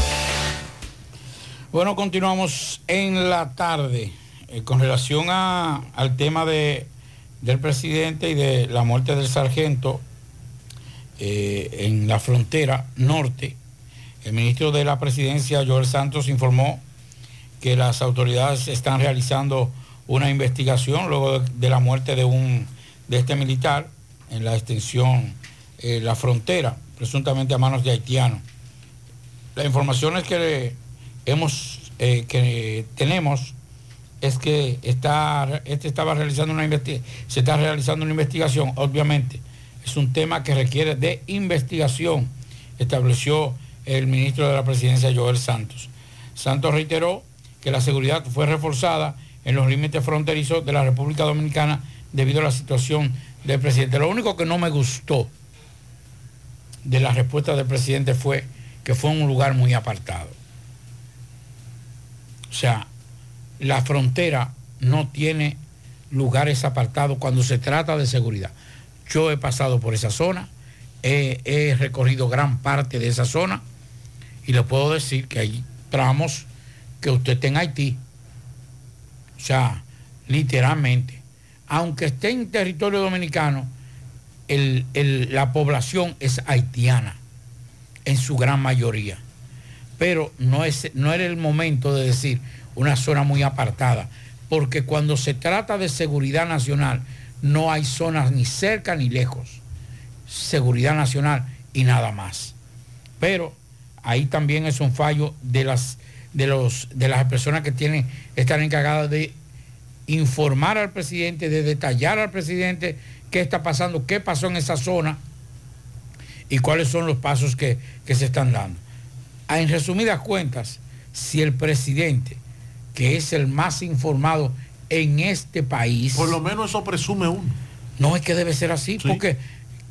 Bueno, continuamos en la tarde eh, con relación al tema de, del presidente y de la muerte del sargento. eh, en la frontera norte. El ministro de la Presidencia, Joel Santos, informó que las autoridades están realizando una investigación luego de, de la muerte de, un, de este militar en la extensión, eh, la frontera, presuntamente a manos de haitianos. La información es que hemos, eh, que tenemos es que está, este estaba realizando una se está realizando una investigación, obviamente. Es un tema que requiere de investigación, estableció el ministro de la Presidencia, Joel Santos. Santos reiteró que la seguridad fue reforzada en los límites fronterizos de la República Dominicana debido a la situación del presidente. Lo único que no me gustó de la respuesta del presidente fue que fue un lugar muy apartado. O sea, la frontera no tiene lugares apartados cuando se trata de seguridad. Yo he pasado por esa zona, he, recorrido gran parte de esa zona y le puedo decir que hay tramos que usted está en Haití. O sea, literalmente, aunque esté en territorio dominicano, la población es haitiana en su gran mayoría. Pero no, es, no era el momento de decir una zona muy apartada, porque cuando se trata de seguridad nacional, no hay zonas ni cerca ni lejos. Seguridad nacional y nada más. Pero ahí también es un fallo de las, de los, de las personas que tienen, están encargadas de informar al presidente, de detallar al presidente qué está pasando, qué pasó en esa zona y cuáles son los pasos que, que se están dando. Ah, En resumidas cuentas, si el presidente, que es el más informado en este país... Por lo menos eso presume uno. No es que debe ser así, porque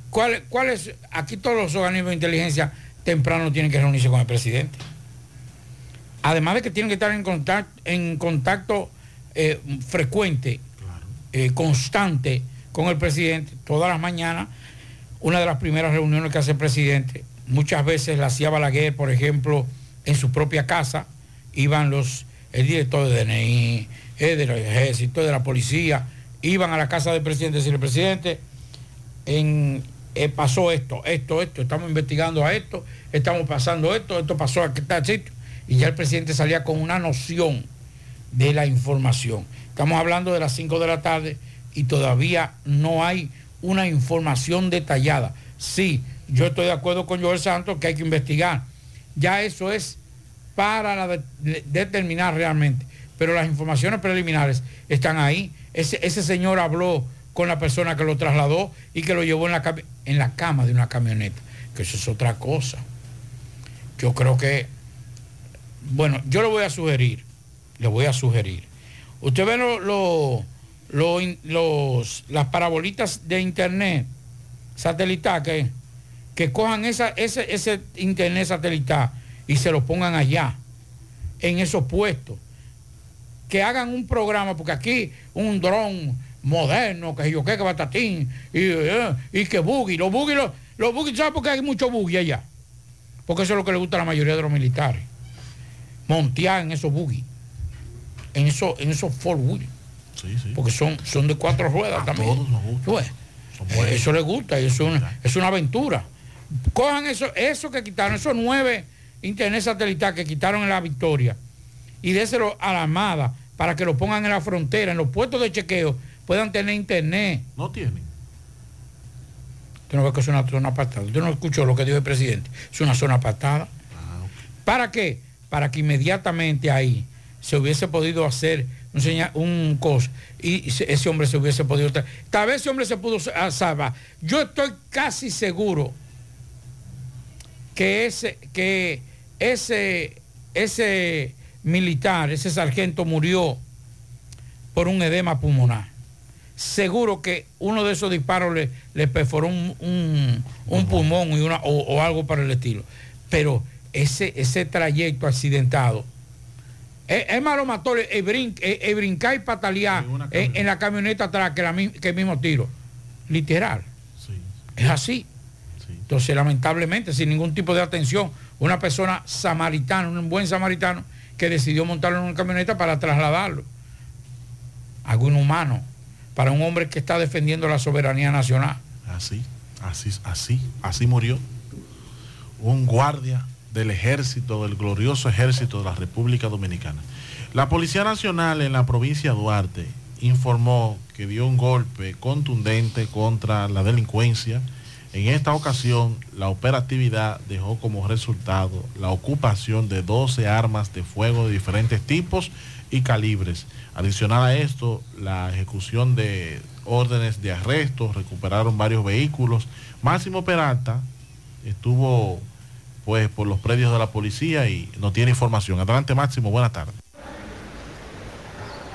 ¿cuál, cuál es? Aquí todos los organismos de inteligencia temprano tienen que reunirse con el presidente. Además de que tienen que estar en contacto, en contacto eh, frecuente, eh, constante con el presidente, todas las mañanas, una de las primeras reuniones que hace el presidente, muchas veces la hacía Balaguer, por ejemplo, en su propia casa, iban los, el director de DNI, el del ejército, de la policía, iban a la casa del presidente decirle, presidente, en, eh, pasó esto, esto, esto, estamos investigando a esto, estamos pasando esto, esto pasó a tal sitio. Y ya el presidente salía con una noción de la información. Estamos hablando de las 5 de la tarde y todavía no hay una información detallada. Sí, yo estoy de acuerdo con Joel Santos que hay que investigar. Ya eso es para determinar realmente. Pero las informaciones preliminares están ahí. Ese, ese señor habló con la persona que lo trasladó y que lo llevó en la, en la cama de una camioneta. Que eso es otra cosa. Yo creo que, bueno, yo le voy a sugerir, le voy a sugerir. Usted ve lo- los, las parabolitas de internet satelital que, que cojan esa, ese, ese internet satelital y se lo pongan allá, en esos puestos. Que hagan un programa, porque aquí un dron moderno, que yo qué, que batatín, y, eh, y que buggy, los buggy, los, los buggy, ¿sabes por qué hay mucho buggy allá? Porque eso es lo que le gusta a la mayoría de los militares. Montear en esos buggy, en esos, en esos four wheel. Porque son, son de cuatro ruedas también. Ves, eh, Eso les gusta es una, es una aventura. Cojan eso, eso que quitaron, esos nueve internet satelital que quitaron en la victoria y déselo a la Armada para que lo pongan en la frontera, en los puestos de chequeo, puedan tener internet. No tienen. Usted no ve que es una zona apartada. Usted no escuchó lo que dijo el presidente. Es una zona apartada. ¿Para qué? Para que inmediatamente ahí se hubiese podido hacer un, señal, un cos y se- ese hombre se hubiese podido... Tal vez ese hombre se pudo sa- salvar. Yo estoy casi seguro que ese, que ese, ese militar, ese sargento murió por un edema pulmonar. Seguro que uno de esos disparos le, le perforó un, un- un pulmón y una, o, o algo para el estilo. Pero ese, ese trayecto accidentado, es, es más lo mató el, el brin- el- el brincar y patalear en, en la camioneta atrás que, la que el mismo tiro. Literal. Es así. Entonces, lamentablemente, sin ningún tipo de atención, una persona samaritana, un buen samaritano, que decidió montarlo en una camioneta para trasladarlo. Algo inhumano para un hombre que está defendiendo la soberanía nacional. Así. Así, así, así murió. Un guardia del ejército, del glorioso ejército de la República Dominicana. La Policía Nacional en la provincia de Duarte informó que dio un golpe contundente contra la delincuencia. En esta ocasión, la operatividad dejó como resultado la ocupación de 12 armas de fuego de diferentes tipos y calibres. Adicional a esto, la ejecución de órdenes de arresto, recuperaron varios vehículos. Máximo Peralta estuvo pues por los predios de la policía y no tiene información. Adelante Máximo, buenas tardes.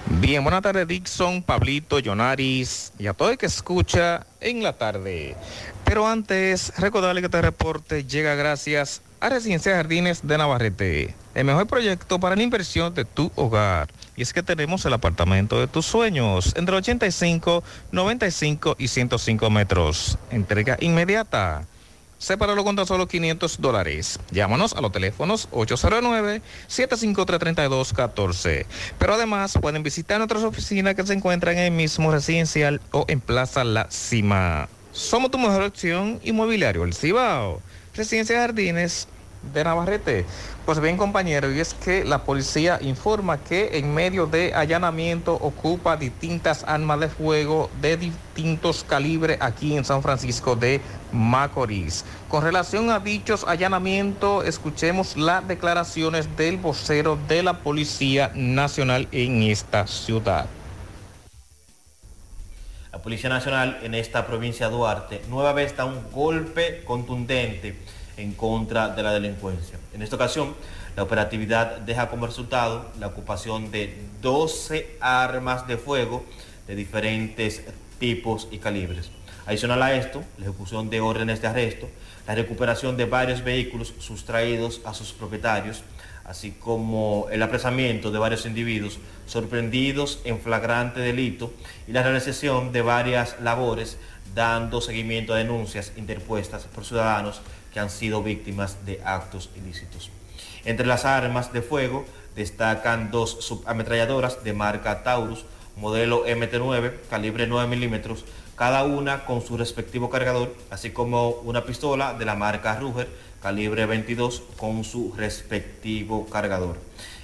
Bien, buenas tardes Dixon, Pablito, Yonaris y a todo el que escucha en la tarde. Pero antes, recordarle que este reporte llega gracias a Residencia Jardines de Navarrete, el mejor proyecto para la inversión de tu hogar. Y es que tenemos el apartamento de tus sueños, entre 85, 95 y 105 metros. Entrega inmediata. Sepáralo con tan solo 500 dólares. Llámanos a los teléfonos 809-753-3214. Pero además pueden visitar nuestras oficinas que se encuentran en el mismo residencial o en Plaza La Cima. Somos tu mejor opción inmobiliario, el Cibao. Residencia Jardines de Navarrete. Pues bien, compañero, y es que la policía informa que en medio de allanamiento ocupa distintas armas de fuego de distintos calibres aquí en San Francisco de Macorís. Con relación a dichos allanamientos, escuchemos las declaraciones del vocero de la Policía Nacional en esta ciudad. La Policía Nacional en esta provincia de Duarte nueva vez da un golpe contundente en contra de la delincuencia. En esta ocasión, la operatividad deja como resultado la ocupación de 12 armas de fuego de diferentes tipos y calibres. Adicional a esto, la ejecución de órdenes de arresto, la recuperación de varios vehículos sustraídos a sus propietarios, así como el apresamiento de varios individuos sorprendidos en flagrante delito y la realización de varias labores dando seguimiento a denuncias interpuestas por ciudadanos que han sido víctimas de actos ilícitos. Entre las armas de fuego destacan dos subametralladoras de marca Taurus, modelo MT9, calibre 9 milímetros, cada una con su respectivo cargador, así como una pistola de la marca Ruger, calibre 22, con su respectivo cargador.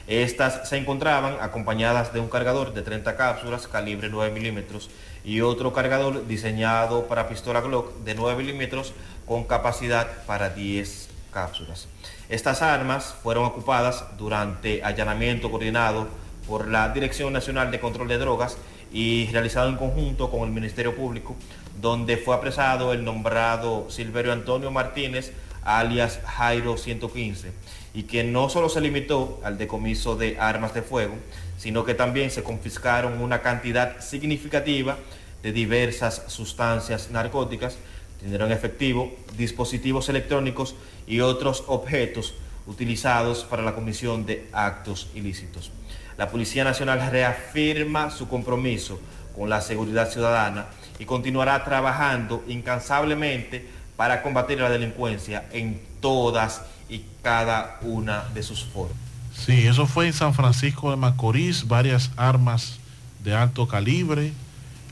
Estas se encontraban acompañadas de un cargador de 30 cápsulas, calibre 9 milímetros, y otro cargador diseñado para pistola Glock de 9 milímetros con capacidad para 10 cápsulas. Estas armas fueron ocupadas durante allanamiento coordinado por la Dirección Nacional de Control de Drogas y realizado en conjunto con el Ministerio Público, donde fue apresado el nombrado Silverio Antonio Martínez, alias Jairo 115, y que no solo se limitó al decomiso de armas de fuego, sino que también se confiscaron una cantidad significativa de diversas sustancias narcóticas, dinero efectivo, dispositivos electrónicos y otros objetos utilizados para la comisión de actos ilícitos. La Policía Nacional reafirma su compromiso con la seguridad ciudadana y continuará trabajando incansablemente para combatir la delincuencia en todas y cada una de sus formas. Sí, eso fue en San Francisco de Macorís, varias armas de alto calibre.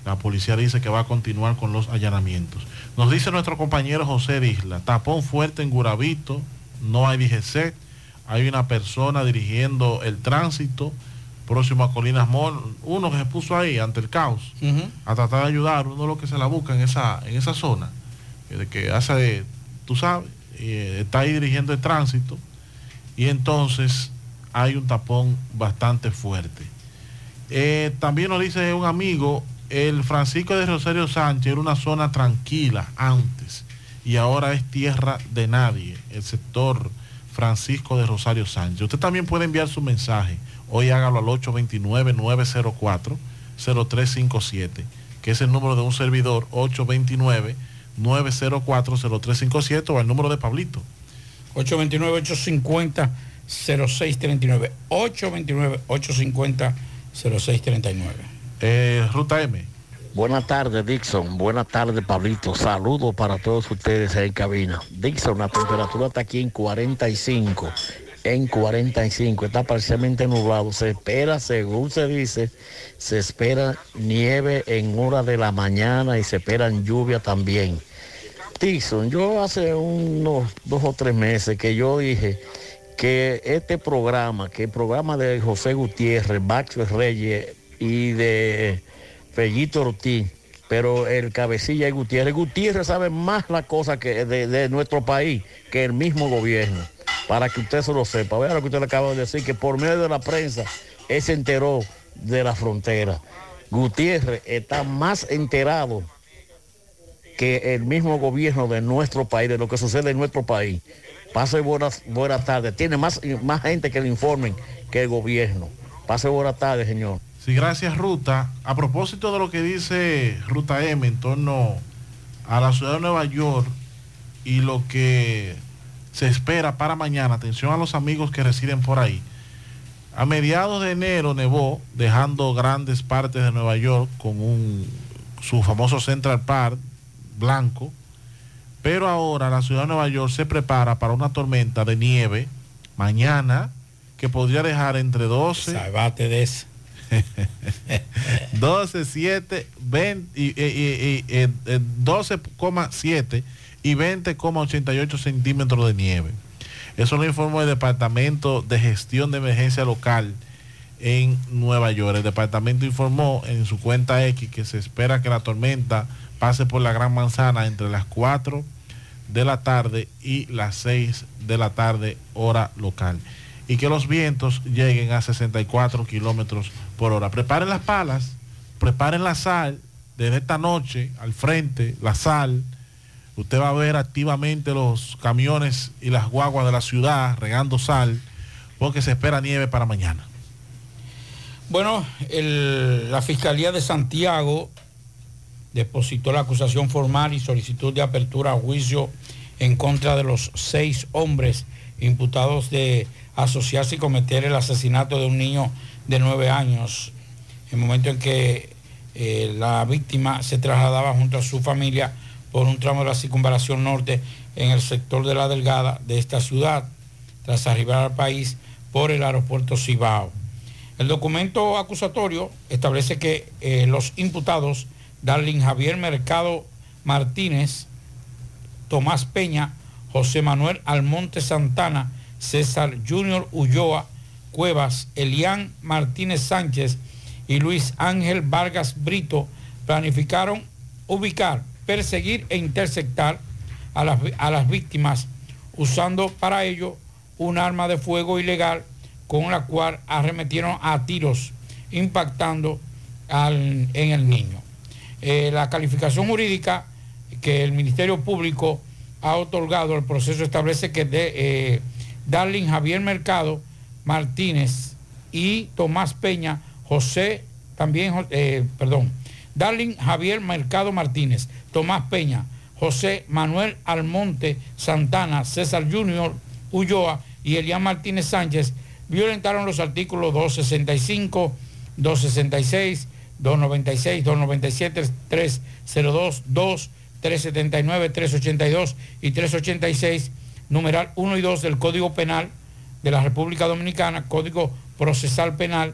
La policía dice que va a continuar con los allanamientos. Nos dice nuestro compañero José Isla, tapón fuerte en Gurabito, no hay DGC, hay una persona dirigiendo el tránsito próximo a Colinas Mall, uno que se puso ahí ante el caos, a tratar de ayudar, uno de los que se la busca en esa, en esa zona, que, que hace, tú sabes, eh, está ahí dirigiendo el tránsito, y entonces hay un tapón bastante fuerte. Eh, también nos dice un amigo, el Francisco de Rosario Sánchez era una zona tranquila antes y ahora es tierra de nadie, el sector Francisco de Rosario Sánchez. Usted también puede enviar su mensaje. Hoy hágalo al 829-904-0357, que es el número de un servidor 829-904-0357 o el número de Pablito. 829-850-0639. 829-850-0639. Eh, Ruta M. Buenas tardes, Dixon. Buenas tardes, Pablito. Saludos para todos ustedes en cabina. Dixon, la temperatura está aquí en 45. En 45. Está parcialmente nublado. Se espera, según se dice, se espera nieve en hora de la mañana y se esperan lluvia también. Dixon, yo hace unos dos o tres meses que yo dije que este programa, que el programa de José Gutiérrez, Bacho Reyes y de Fellito Ortiz, pero el cabecilla es Gutiérrez. Gutiérrez sabe más la cosa de nuestro país que el mismo gobierno, para que usted se lo sepa. Vea lo que usted le acaba de decir, que por medio de la prensa, él se enteró de la frontera. Gutiérrez está más enterado que el mismo gobierno de nuestro país, de lo que sucede en nuestro país. Pase buenas, buenas tardes. Tiene más, más gente que le informen que el gobierno. Pase buenas tardes, señor. Gracias Ruta. A propósito de lo que dice Ruta M en torno a la ciudad de Nueva York y lo que se espera para mañana, atención a los amigos que residen por ahí. A mediados de enero nevó, dejando grandes partes de Nueva York con su famoso Central Park blanco, pero ahora la ciudad de Nueva York se prepara para una tormenta de nieve mañana que podría dejar entre 12 Salvate de eso. 12, 7, 20, y, y- y- y, eh, eh, 12,7 y 20,88 centímetros de nieve. Eso lo informó el Departamento de Gestión de Emergencia Local en Nueva York. El departamento informó en su cuenta X que se espera que la tormenta pase por la Gran Manzana entre las 4 de la tarde y las 6 de la tarde hora local y que los vientos lleguen a 64 kilómetros por hora. Preparen las palas, preparen la sal desde esta noche al frente, la sal. Usted va a ver activamente los camiones y las guaguas de la ciudad regando sal porque se espera nieve para mañana. Bueno, la Fiscalía de Santiago depositó la acusación formal y solicitud de apertura a juicio en contra de los seis hombres imputados de asociarse y cometer el asesinato de un niño de nueve años, en el momento en que eh, la víctima se trasladaba junto a su familia por un tramo de la circunvalación norte en el sector de la Delgada de esta ciudad, tras arribar al país por el aeropuerto Cibao. El documento acusatorio establece que eh, los imputados, Darlin Javier Mercado Martínez, Tomás Peña, José Manuel Almonte Santana, César Junior Ulloa, Cuevas, Elián Martínez Sánchez y Luis Ángel Vargas Brito planificaron ubicar, perseguir e interceptar a las, a las víctimas usando para ello un arma de fuego ilegal con la cual arremetieron a tiros impactando al- en el niño. Eh, la calificación jurídica que el Ministerio Público ha otorgado al proceso establece que de, eh, Javier Mercado Martínez y Tomás Peña, José, también, eh, perdón, Darlin Javier Mercado Martínez, Tomás Peña, José Manuel Almonte Santana, César Junior Ulloa y Elian Martínez Sánchez violentaron los artículos 265, 266, 296, 297, 302, 2, 379, 382 y 386, numeral 1 y 2 del Código Penal de la República Dominicana, Código Procesal Penal,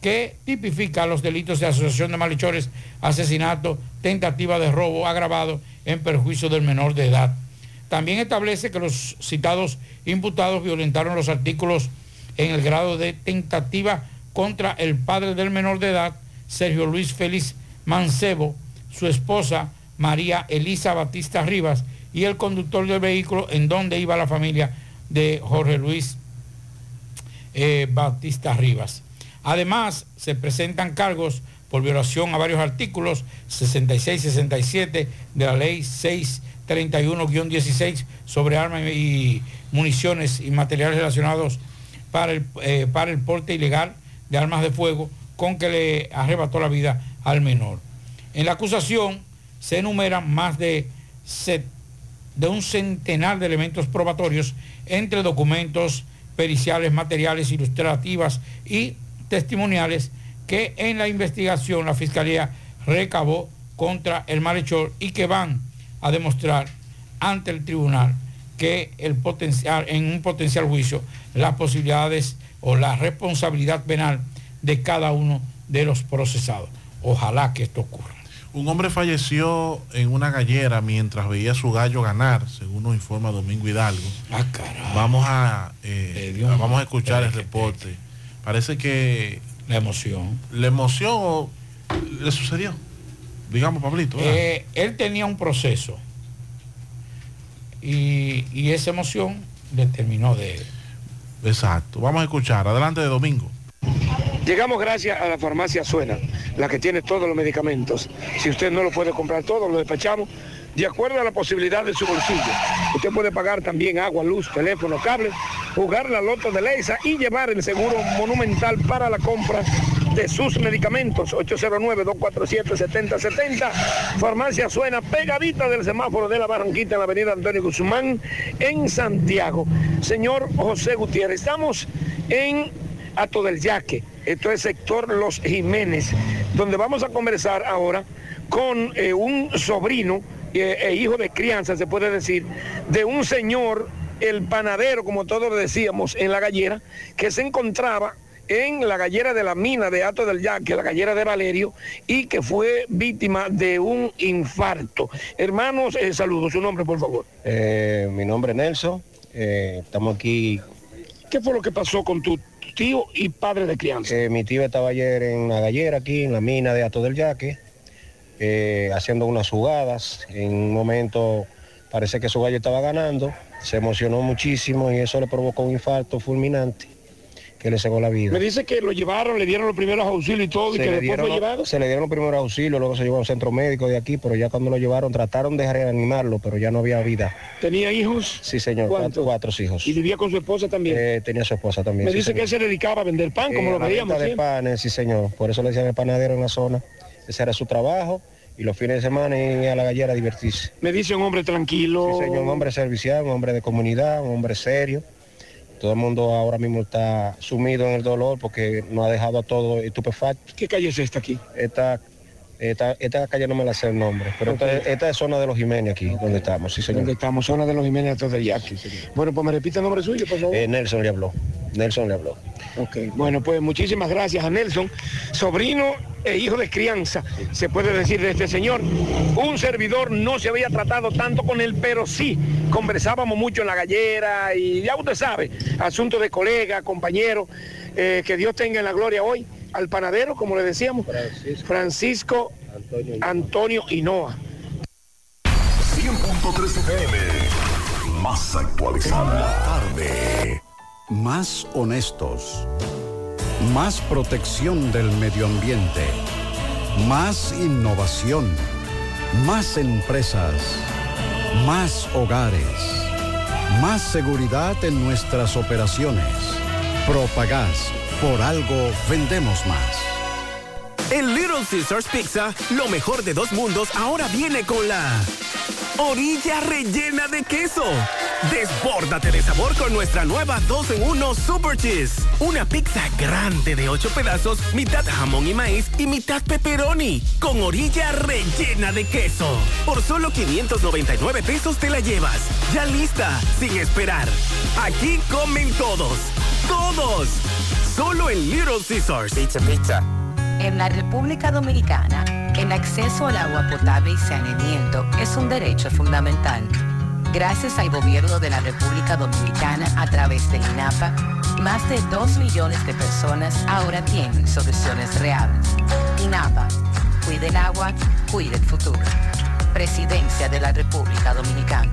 que tipifica los delitos de asociación de malhechores, asesinato, tentativa de robo agravado en perjuicio del menor de edad. También establece que los citados imputados violentaron los artículos en el grado de tentativa contra el padre del menor de edad, Sergio Luis Félix Mancebo, su esposa María Elisa Batista Rivas y el conductor del vehículo en donde iba la familia de Jorge Luis eh, Batista Rivas. Además, se presentan cargos por violación a varios artículos 66 67 de la ley 631-16 sobre armas y municiones y materiales relacionados para el, eh, para el porte ilegal de armas de fuego con que le arrebató la vida al menor. En la acusación se enumeran más de, de un centenar de elementos probatorios entre documentos periciales, materiales, ilustrativas y testimoniales que en la investigación la Fiscalía recabó contra el malhechor y que van a demostrar ante el tribunal que el potencial, en un potencial juicio las posibilidades o la responsabilidad penal de cada uno de los procesados. Ojalá que esto ocurra. Un hombre falleció en una gallera mientras veía a su gallo ganar, según nos informa Domingo Hidalgo. Ah, carajo. Vamos a, eh, vamos a escuchar el reporte. Parece que... La emoción. La emoción le sucedió. Digamos, Pablito. Eh, él tenía un proceso y, y esa emoción le terminó de... Exacto. Vamos a escuchar. Adelante de Domingo. Llegamos gracias a la farmacia Suena, la que tiene todos los medicamentos. Si usted no lo puede comprar todo, lo despachamos de acuerdo a la posibilidad de su bolsillo. Usted puede pagar también agua, luz, teléfono, cable, jugar la loto de Leisa y llevar el seguro monumental para la compra de sus medicamentos. 809-247-7070. Farmacia Suena, pegadita del semáforo de la Barranquita en la avenida Antonio Guzmán, en Santiago. Señor José Gutiérrez, estamos en Ato del Yaque. Esto es sector Los Jiménez, donde vamos a conversar ahora con eh, un sobrino eh, e hijo de crianza, se puede decir, de un señor, el panadero, como todos decíamos, en la gallera, que se encontraba en la gallera de la mina de Ato del Yaque, la gallera de Valerio, y que fue víctima de un infarto. Hermanos, eh, saludos, su nombre, por favor. Eh, mi nombre es Nelson, eh, estamos aquí. ¿Qué fue lo que pasó con tu tío y padre de crianza? Eh, mi tío estaba ayer en la gallera aquí, en la mina de Ato del Yaque, eh, haciendo unas jugadas. En un momento parece que su gallo estaba ganando, se emocionó muchísimo y eso le provocó un infarto fulminante que le cegó la vida. Me dice que lo llevaron, le dieron los primeros auxilios y todo, y que le después dieron, fue llevado. se le dieron los primeros auxilios, luego se llevó a un centro médico de aquí, pero ya cuando lo llevaron trataron de reanimarlo, pero ya no había vida. ¿Tenía hijos? Sí, señor, cuatro, cuatro hijos. ¿Y vivía con su esposa también? Eh, tenía su esposa también. Me sí, dice que él se dedicaba a vender pan, como Eh, lo veíamos de panes, sí señor, por eso le decían el panadero en la zona. Ese era su trabajo y los fines de semana ir a la gallera a divertirse. Me dice un hombre tranquilo. Sí, señor, un hombre servicial, un hombre de comunidad, un hombre serio. Todo el mundo ahora mismo está sumido en el dolor porque no ha dejado a todo estupefacto. ¿Qué calle es esta aquí? Esta, esta, esta calle no me la sé el nombre, pero esta, esta es zona de los Jiménez aquí, donde estamos, sí señor. Donde estamos, zona de los Jiménez Ato del Yaque. Bueno, pues me repite el nombre suyo, por favor. Eh, Nelson le habló, Nelson le habló. Ok, bueno, pues muchísimas gracias a Nelson, sobrino e hijo de crianza, se puede decir de este señor. Un servidor no se había tratado tanto con él, pero sí, conversábamos mucho en la gallera y ya usted sabe, asunto de colega, compañero, eh, que Dios tenga en la gloria hoy al panadero, como le decíamos, Francisco, Antonio Hinoa. 100.3 FM. Más actualizada. Tarde. Más honestos. Más protección del medio ambiente. Más innovación. Más empresas. Más hogares. Más seguridad en nuestras operaciones. Propagás. Por algo vendemos más. En Little Caesars Pizza, lo mejor de dos mundos ahora viene con la orilla rellena de queso. Desbórdate de sabor con nuestra nueva 2 en 1 Super Cheese. Una pizza grande de 8 pedazos, mitad jamón y maíz y mitad pepperoni, con orilla rellena de queso. Por solo 599 pesos te la llevas. Ya lista, sin esperar. Aquí comen todos. ¡Todos! Solo en Little Caesars. Pizza, pizza. En la República Dominicana, el acceso al agua potable y saneamiento es un derecho fundamental. Gracias al gobierno de la República Dominicana a través del INAPA, más de 2 millones de personas ahora tienen soluciones reales. INAPA, cuide el agua, cuide el futuro. Presidencia de la República Dominicana.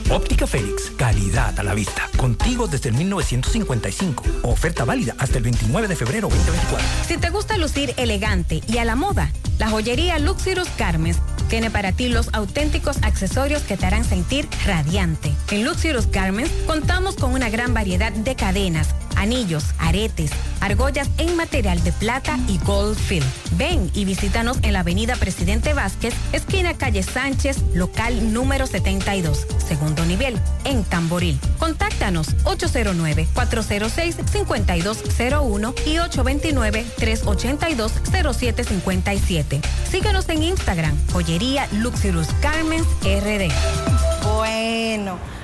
Óptica Félix, calidad a la vista. Contigo desde el 1955. Oferta válida hasta el 29 de febrero 2024. Si te gusta lucir elegante y a la moda, la joyería Luxirus Carmes tiene para ti los auténticos accesorios que te harán sentir radiante. En Luxirus Garments contamos con una gran variedad de cadenas, anillos, aretes, argollas en material de plata y gold fill. Ven y visítanos en la avenida Presidente Vázquez, esquina calle Sánchez, local número 72, segundo nivel, en Tamboril. Contáctanos 809-406-5201 y 829-382-0757. Síguenos en Instagram, joyería Luxurus Garments RD. Bueno,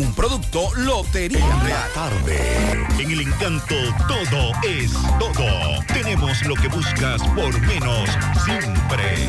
Un producto Lotería Real. Tarde. En el encanto todo es todo. Tenemos lo que buscas por menos siempre.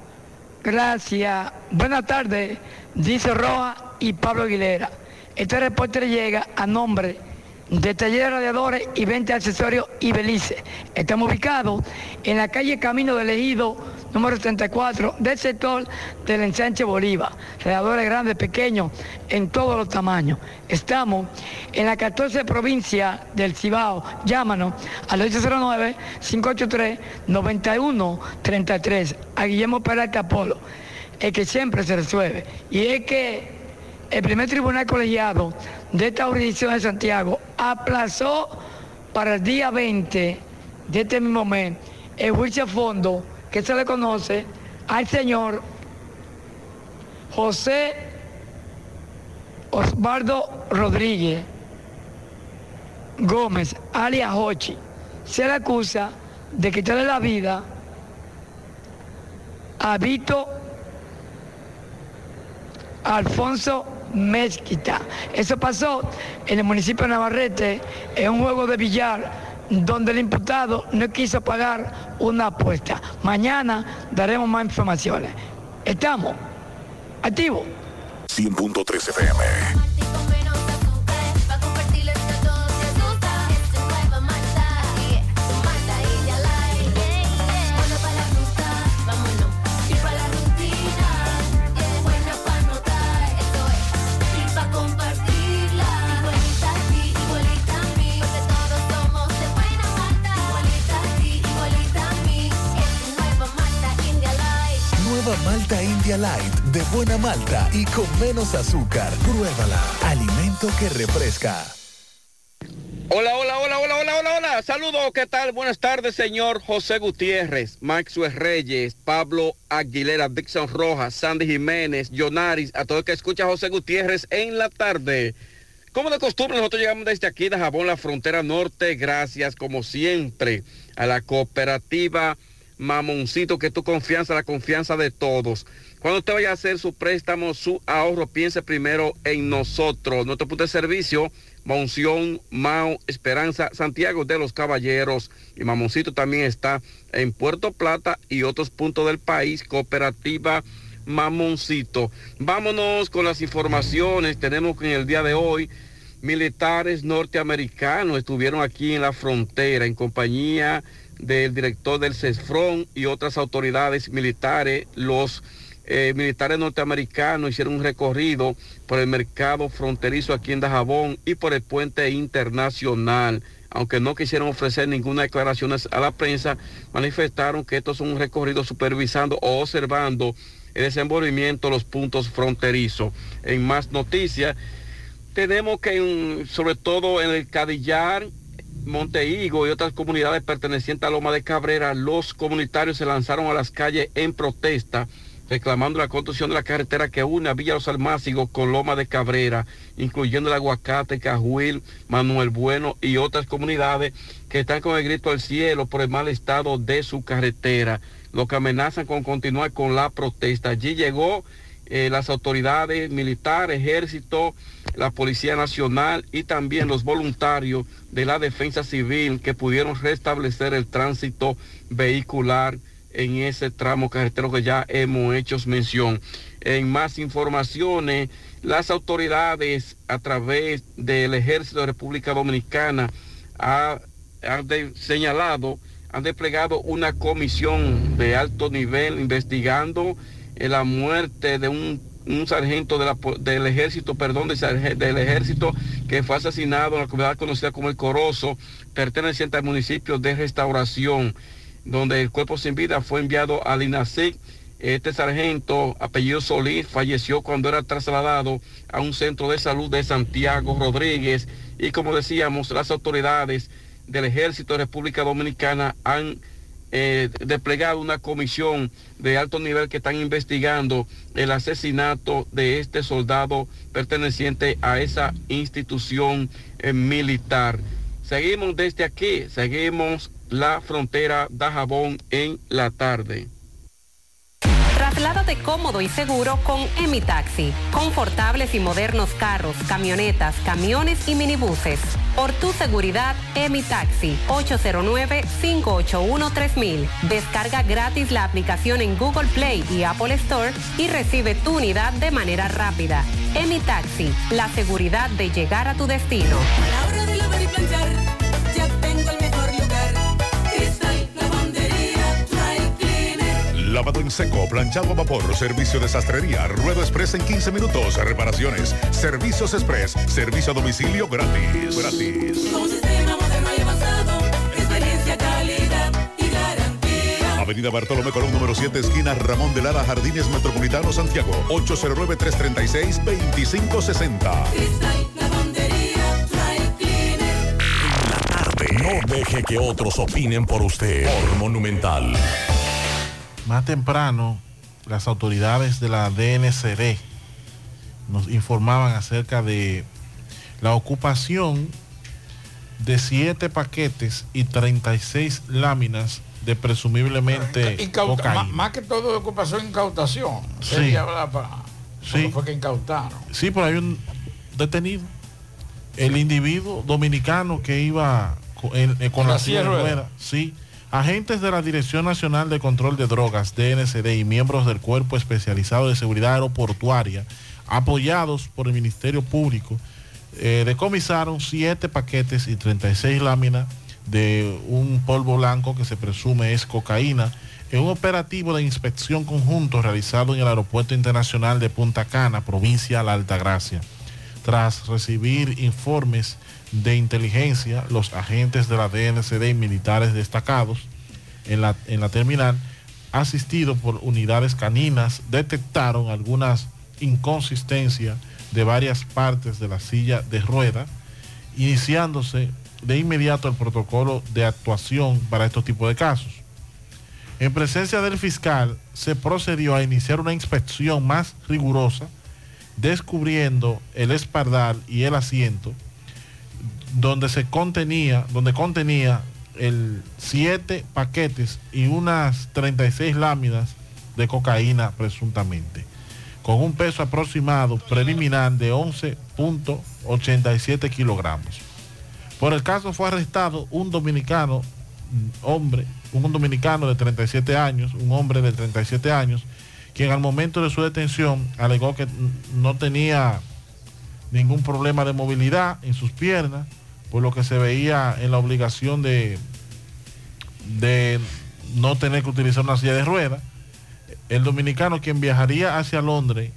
gracias. Buenas tardes, dice Roa y Pablo Aguilera. Este reporte llega a nombre de Taller de Radiadores y Venta de Accesorios y Belice. Estamos ubicados en la calle Camino del Ejido, número 34, del sector del ensanche Bolívar. Radiadores grandes, pequeños, en todos los tamaños. Estamos en la 14 provincia del Cibao. Llámanos al 809-583-9133 a Guillermo Peralta Polo, el que siempre se resuelve. Y es que el primer tribunal colegiado de esta jurisdicción de Santiago aplazó para el día 20 de este mismo mes el juicio a fondo que se le conoce al señor José Osvaldo Rodríguez Gómez, alias Hochi. Se le acusa de quitarle la vida a Vito Alfonso Mezquita. Eso pasó en el municipio de Navarrete en un juego de billar donde el imputado no quiso pagar una apuesta. Mañana daremos más informaciones. Estamos activos. 100.3 FM. Buena malta y con menos azúcar. Pruébala. Alimento que refresca. Hola, hola, hola, hola, hola, hola, hola. Saludos, ¿qué tal? Buenas tardes, señor José Gutiérrez, Maxwell Reyes, Pablo Aguilera, Dixon Rojas, Sandy Jiménez, Jonaris, a todo el que escucha José Gutiérrez en la tarde. Como de costumbre, nosotros llegamos desde aquí de Jabón, la frontera norte, gracias como siempre a la cooperativa Mamoncito, que tu confianza, la confianza de todos. Cuando usted vaya a hacer su préstamo, su ahorro, piense primero en nosotros. Nuestro punto de servicio, Monción, Mao, Esperanza, Santiago de los Caballeros y Mamoncito también está en Puerto Plata y otros puntos del país, cooperativa Mamoncito. Vámonos con las informaciones. Tenemos que en el día de hoy militares norteamericanos estuvieron aquí en la frontera en compañía del director del CESFRON y otras autoridades militares. Los eh, militares norteamericanos hicieron un recorrido por el mercado fronterizo aquí en Dajabón y por el puente internacional. Aunque no quisieron ofrecer ninguna declaración a la prensa, manifestaron que estos son un recorrido supervisando o observando el desenvolvimiento de los puntos fronterizos. En más noticias, tenemos que, sobre todo en el Cadillar, Montehigo y otras comunidades pertenecientes a Loma de Cabrera, los comunitarios se lanzaron a las calles en protesta reclamando la construcción de la carretera que une a Villa Los Almácigos con Loma de Cabrera, incluyendo el Aguacate, Cajuil, Manuel Bueno y otras comunidades que están con el grito al cielo por el mal estado de su carretera, lo que amenazan con continuar con la protesta. Allí llegó eh, las autoridades militares, ejército, la Policía Nacional y también los voluntarios de la Defensa Civil que pudieron restablecer el tránsito vehicular en ese tramo carretero que ya hemos hecho mención. En más informaciones, las autoridades a través del Ejército de República Dominicana ha- han señalado, han desplegado una comisión de alto nivel investigando eh, la muerte de un, sargento del ejército, perdón, del, del ejército que fue asesinado en la comunidad conocida como El Corozo, perteneciente al municipio de Restauración donde el cuerpo sin vida fue enviado al INASIC. Este sargento, apellido Solís, falleció cuando era trasladado a un centro de salud de Santiago Rodríguez. Y como decíamos, las autoridades del Ejército de República Dominicana han eh, desplegado una comisión de alto nivel que están investigando el asesinato de este soldado perteneciente a esa institución eh, militar. Seguimos desde aquí, seguimos la frontera Dajabón en la tarde. Trasládate cómodo y seguro con Emi Taxi. Confortables y modernos carros, camionetas, camiones y minibuses. Por tu seguridad, Emi Taxi. 809-581-3000. Descarga gratis la aplicación en Google Play y Apple Store y recibe tu unidad de manera rápida. Emi Taxi. La seguridad de llegar a tu destino. hora de Lavado en seco, planchado a vapor, servicio de sastrería, ruedo express en 15 minutos, reparaciones, servicios express, servicio a domicilio gratis. Gratis. Con un sistema moderno y avanzado, experiencia, calidad y garantía. Avenida Bartolomé Colón, número 7, esquina Ramón de Lara, Jardines Metropolitano, Santiago. 809-336-2560. Cristal, lavandería, dry cleaner. No deje que otros opinen por usted. Por Monumental. Más temprano, las autoridades de la DNCD nos informaban acerca de la ocupación de siete paquetes y 36 láminas de presumiblemente Incauta- más que todo de ocupación incautación. Sí. Sería, ¿verdad? Pa- Sí. fue que incautaron. Sí, pero hay un detenido. El individuo dominicano que iba eh, con la la ruedas. Sí. Agentes de la Dirección Nacional de Control de Drogas, DNCD, y miembros del Cuerpo Especializado de Seguridad Aeroportuaria, apoyados por el Ministerio Público, eh, decomisaron siete paquetes y 36 láminas de un polvo blanco que se presume es cocaína en un operativo de inspección conjunto realizado en el Aeropuerto Internacional de Punta Cana, provincia de La Altagracia. Tras recibir informes de inteligencia, los agentes de la DNCD y militares destacados en la, en la terminal, asistidos por unidades caninas, detectaron algunas inconsistencias de varias partes de la silla de rueda, iniciándose de inmediato el protocolo de actuación para estos tipos de casos. En presencia del fiscal se procedió a iniciar una inspección más rigurosa, descubriendo el espardal y el asiento donde se contenía, donde contenía el siete paquetes y unas 36 láminas de cocaína presuntamente. con un peso aproximado preliminar de 11.87 kilogramos. Por el caso fue arrestado un dominicano, hombre, un dominicano de 37 años, un hombre de 37 años, quien al momento de su detención alegó que no tenía ningún problema de movilidad en sus piernas, por lo que se veía en la obligación de, de no tener que utilizar una silla de ruedas. El dominicano quien viajaría hacia Londres,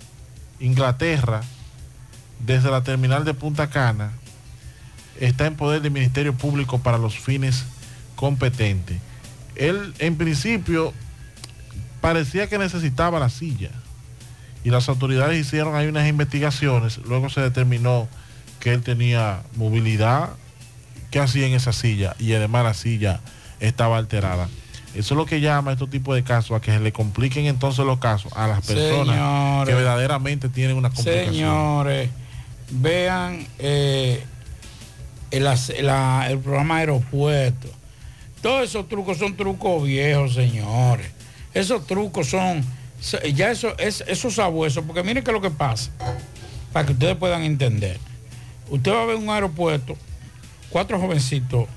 Inglaterra, desde la terminal de Punta Cana, está en poder del Ministerio Público para los fines competentes. Él en principio parecía que necesitaba la silla y las autoridades hicieron ahí unas investigaciones, luego se determinó que él tenía movilidad, que hacía en esa silla y además la silla estaba alterada. Eso es lo que llama a estos tipos de casos a que se le compliquen entonces los casos a las personas Señores. que verdaderamente tienen una complicación. Señores, vean eh, el, la- el programa Aeropuerto. Todos esos trucos son trucos viejos, señores. Esos trucos son, ya eso es esos sabuesos, porque miren qué es lo que pasa, para que ustedes puedan entender. Usted va a ver un aeropuerto, cuatro jovencitos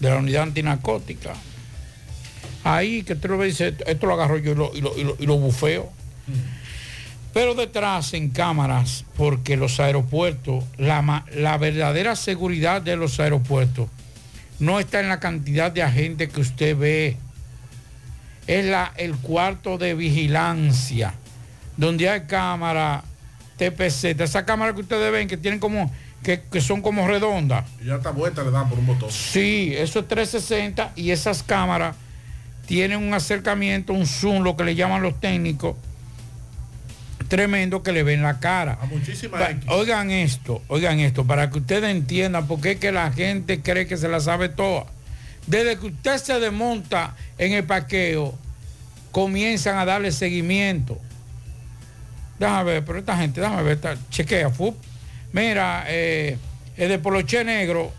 de la unidad antinarcótica. Ahí que usted lo ve y dice, esto lo agarro yo y lo, y lo- y lo- y lo bufeo. Pero detrás en cámaras, porque los aeropuertos, la, la verdadera seguridad de los aeropuertos no está en la cantidad de agentes que usted ve. Es la, el cuarto de vigilancia, donde hay cámara TPC, esa cámara que ustedes ven que tienen como, que, que son como redondas. Ya esta vuelta le dan por un botón. Sí, eso es 360 y esas cámaras tienen un acercamiento, un zoom, lo que le llaman los técnicos, tremendo que le ven la cara. muchísima Pa- Oigan esto, oigan esto, para que ustedes entiendan por qué es que la gente cree que se la sabe toda. Desde que usted se desmonta en el parqueo, comienzan a darle seguimiento. Déjame ver, pero esta gente, déjame ver, esta- chequea, fup. Mira, eh, el de Poloche Negro,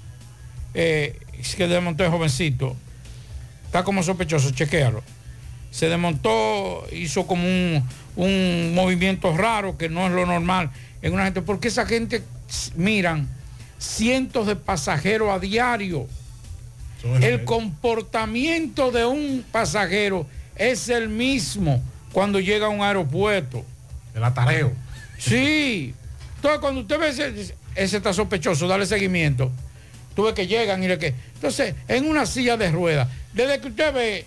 eh, que desmontó el jovencito, está como sospechoso, chequéalo. Se desmontó, hizo como un, un movimiento raro que no es lo normal en una gente, porque esa gente miran cientos de pasajeros a diario. El comportamiento de un pasajero es el mismo cuando llega a un aeropuerto. El atareo. Sí. Entonces cuando usted ve ese, dice, ese está sospechoso, dale seguimiento. Tú ves que llegan y le que. Entonces, en una silla de ruedas, desde que usted ve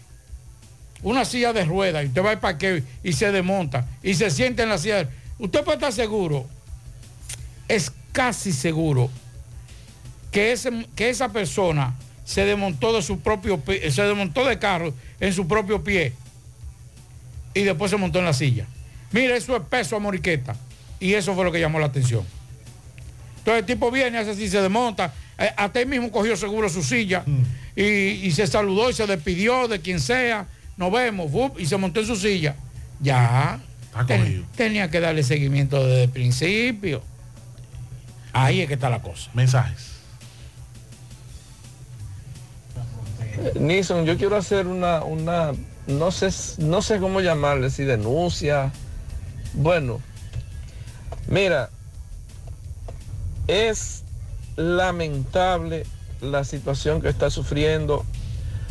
una silla de ruedas y usted va al parqueo y se desmonta y se siente en la silla, usted puede estar seguro, es casi seguro que, ese, que esa persona se desmontó de su propio se desmontó de carro en su propio pie y después se montó en la silla. Mire, eso es peso a moriqueta. Y eso fue lo que llamó la atención. Entonces el tipo viene, hace así, se desmonta. eh, hasta él mismo cogió seguro su silla y, y se saludó y se despidió de quien sea. Nos vemos, y se montó en su silla. Ya. Ten- tenía que darle seguimiento desde el principio. Ahí es que está la cosa. Mensajes. Nison, yo quiero hacer una, una, no sé, no sé cómo llamarle, si denuncia. Bueno, mira, es lamentable la situación que está sufriendo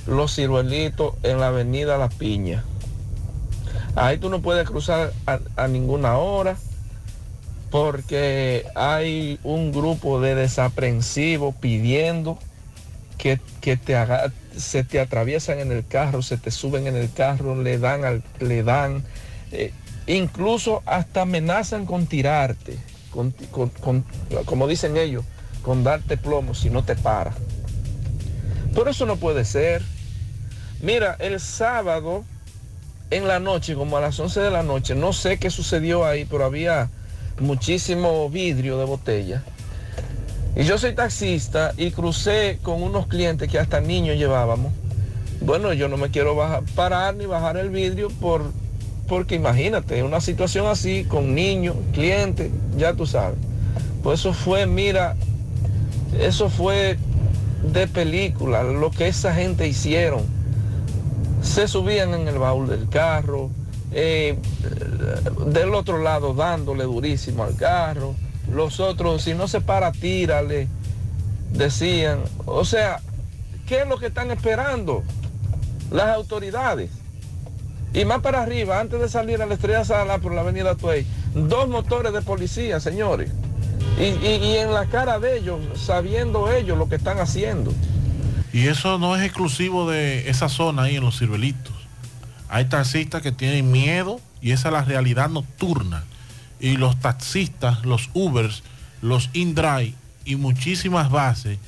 los ciruelitos en la avenida La Piña. Ahí tú no puedes cruzar a, ninguna hora porque hay un grupo de desaprensivos pidiendo que, que te se te atraviesan en el carro, se te suben en el carro, le dan, al, le dan, eh, incluso hasta amenazan con tirarte, con, con- como dicen ellos, con darte plomo si no te para. Pero eso no puede ser. Mira, el sábado en la noche, como a las 11 de la noche, no sé qué sucedió ahí, pero había muchísimo vidrio de botella. Y yo soy taxista y crucé con unos clientes que hasta niños llevábamos. Bueno, yo no me quiero bajar, parar ni bajar el vidrio por, porque imagínate, una situación así con niños, clientes, ya tú sabes. Pues eso fue, mira, eso fue de película, lo que esa gente hicieron. Se subían en el baúl del carro, eh, del otro lado dándole durísimo al carro, los otros, si no se para, tírale, decían. O sea, ¿qué es lo que están esperando las autoridades? Y más para arriba, antes de salir a la estrella Sala por la avenida Tuey, dos motores de policía, señores. Y, y- y en la cara de ellos, sabiendo ellos lo que están haciendo. Y eso no es exclusivo de esa zona ahí en los ciruelitos. Hay taxistas que tienen miedo y esa es la realidad nocturna. Y los taxistas, los Ubers, los InDrive y muchísimas bases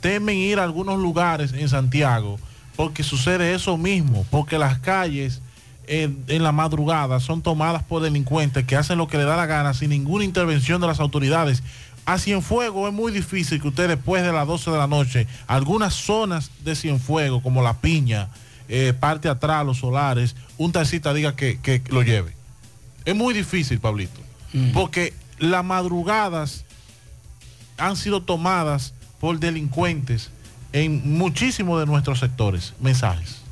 temen ir a algunos lugares en Santiago porque sucede eso mismo, porque las calles en, en la madrugada son tomadas por delincuentes que hacen lo que le da la gana sin ninguna intervención de las autoridades. A Cienfuegos es muy difícil que usted después de las 12 de la noche, algunas zonas de Cienfuegos, como La Piña, eh, parte atrás, los solares, un taxista diga que, que lo lleve. Es muy difícil, Pablito, porque las madrugadas han sido tomadas por delincuentes en muchísimos de nuestros sectores. Mensajes.